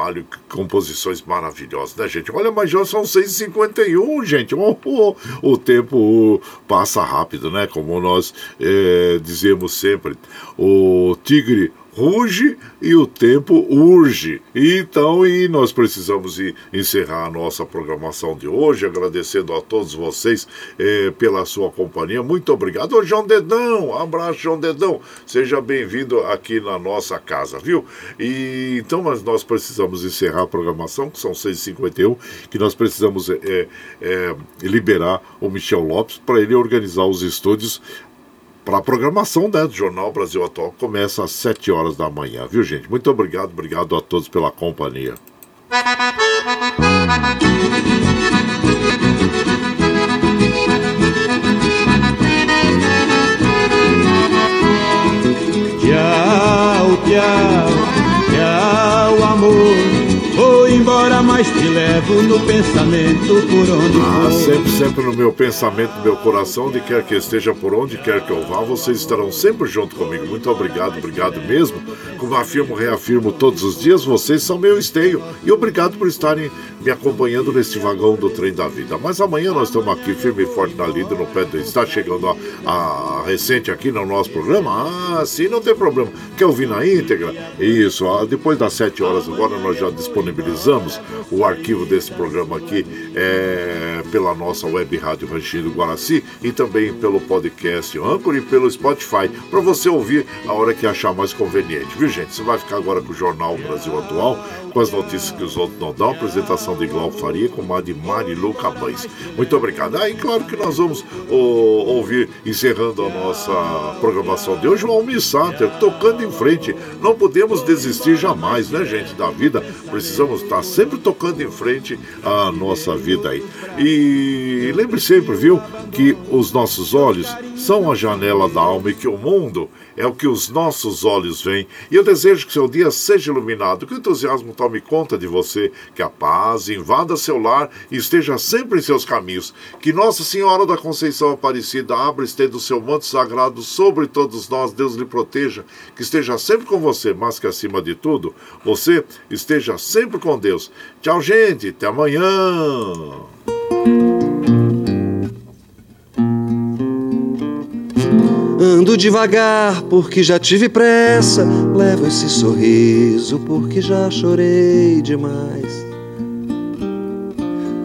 composições maravilhosas, né, gente? Olha, mas já são 6h51, gente. Oh, oh, o tempo passa rápido, né? Como nós é, dizemos sempre, o tigre ruge e o tempo urge. Então, e nós precisamos encerrar a nossa programação de hoje, agradecendo a todos vocês eh, pela sua companhia. Muito obrigado. Ô, João Dedão, abraço, João Dedão. Seja bem-vindo aqui na nossa casa, viu? E então, mas nós precisamos encerrar a programação, que são 6h51, que nós precisamos eh, eh, liberar o Michel Lopes para ele organizar os estúdios para a programação né, do Jornal Brasil Atual, começa às 7 horas da manhã, viu, gente? Muito obrigado, obrigado a todos pela companhia. Tchau, tchau, Mas te levo no pensamento por onde Ah, for. sempre, sempre no meu pensamento, no meu coração, onde quer que esteja, por onde quer que eu vá, vocês estarão sempre junto comigo. Muito obrigado, obrigado mesmo. Como afirmo, reafirmo todos os dias, vocês são meu esteio. E obrigado por estarem me acompanhando neste vagão do trem da vida. Mas amanhã nós estamos aqui firme e forte na lida, no pé do. Está chegando a, a, recente aqui no nosso programa? Ah, sim, não tem problema. Quer ouvir na íntegra? Isso, ah, depois das 7 horas agora nós já disponibilizamos o arquivo desse programa aqui é, pela nossa web rádio Ranchinho do Guaraci e também pelo podcast Anchor e pelo Spotify, para você ouvir a hora que achar mais conveniente, viu gente? Você vai ficar agora com o Jornal Brasil Atual, com as notícias que os outros não dão, apresentação de Glau Faria com a de Marilu Cabães. Muito obrigado. Aí, ah, claro que nós vamos ouvir, encerrando a nossa programação de hoje, o Almi Sater, tocando em frente. Não podemos desistir jamais, né, gente, da vida. Precisamos estar sempre tocando em frente a nossa vida aí. E lembre sempre, viu, que os nossos olhos são a janela da alma e que o mundo é o que os nossos olhos veem. E eu desejo que seu dia seja iluminado, que o entusiasmo tome conta de você, que a paz invada seu lar e esteja sempre em seus caminhos. Que Nossa Senhora da Conceição Aparecida abra e estenda o seu manto sagrado sobre todos nós, Deus lhe proteja, que esteja sempre com você, mas que acima de tudo, você esteja sempre com Deus. Tchau, gente, até amanhã. Ando devagar porque já tive pressa. Levo esse sorriso porque já chorei demais.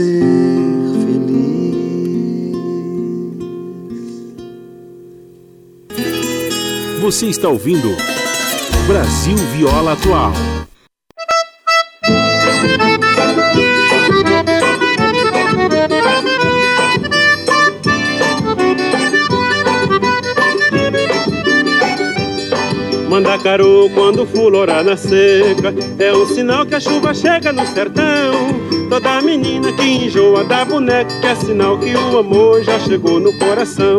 ser feliz. Você está ouvindo Brasil Viola Atual. Mandacaru quando fulorar na seca É um sinal que a chuva chega no sertão Toda menina que enjoa da boneca Que é sinal que o amor já chegou no coração.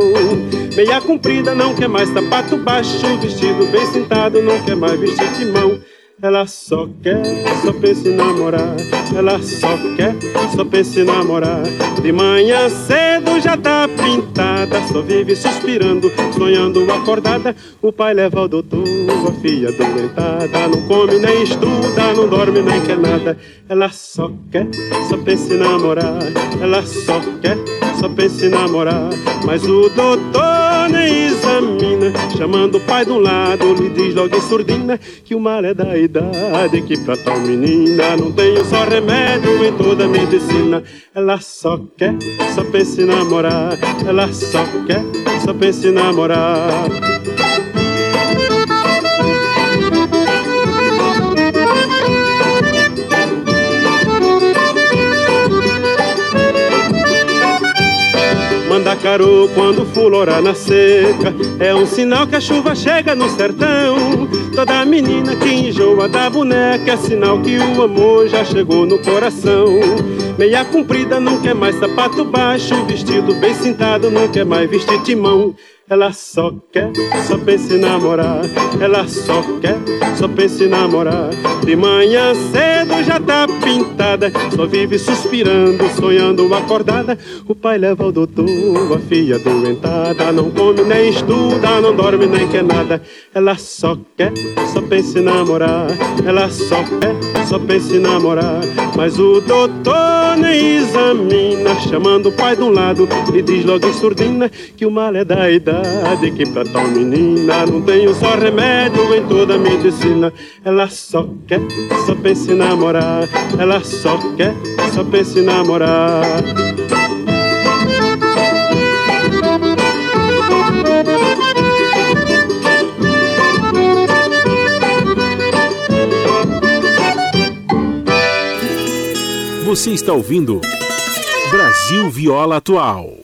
Meia comprida não quer mais sapato baixo Vestido bem sentado não quer mais vestir de mão ela só quer, só pensa em namorar. Ela só quer, só pensa em namorar. De manhã cedo já tá pintada, só vive suspirando, sonhando acordada. O pai leva ao doutor, a filha doentada. Não come nem estuda, não dorme nem quer nada. Ela só quer, só pensa em namorar. Ela só quer, só pensa em namorar. Mas o doutor nem examina, chamando o pai de um lado, lhe diz logo em surdina que o mal é da idade. Que pra tal menina não tenho só remédio em toda a medicina. Ela só quer, só pensa em namorar. Ela só quer, só pensa em namorar. Mandacaru quando fulora na seca É um sinal que a chuva chega no sertão Toda menina que enjoa da boneca é sinal que o amor já chegou no coração. Meia comprida não quer mais sapato baixo, vestido bem cintado não quer mais vestir timão. Ela só quer, só pensa em namorar. Ela só quer, só pensa em namorar. De manhã cedo já tá pintada, só vive suspirando, sonhando acordada. O pai leva ao doutor, a filha doentada, não come nem estuda, não dorme nem quer nada. Ela só quer, só pensa em namorar. Ela só quer, só pensa em namorar. Mas o doutor nem examina, chamando o pai de um lado, e diz logo em surdina que o mal é da idade verdade que pra tal menina não um só remédio em toda a medicina. Ela só quer, só pensa em namorar. Ela só quer, só pensa em namorar. Você está ouvindo Brasil Viola Atual.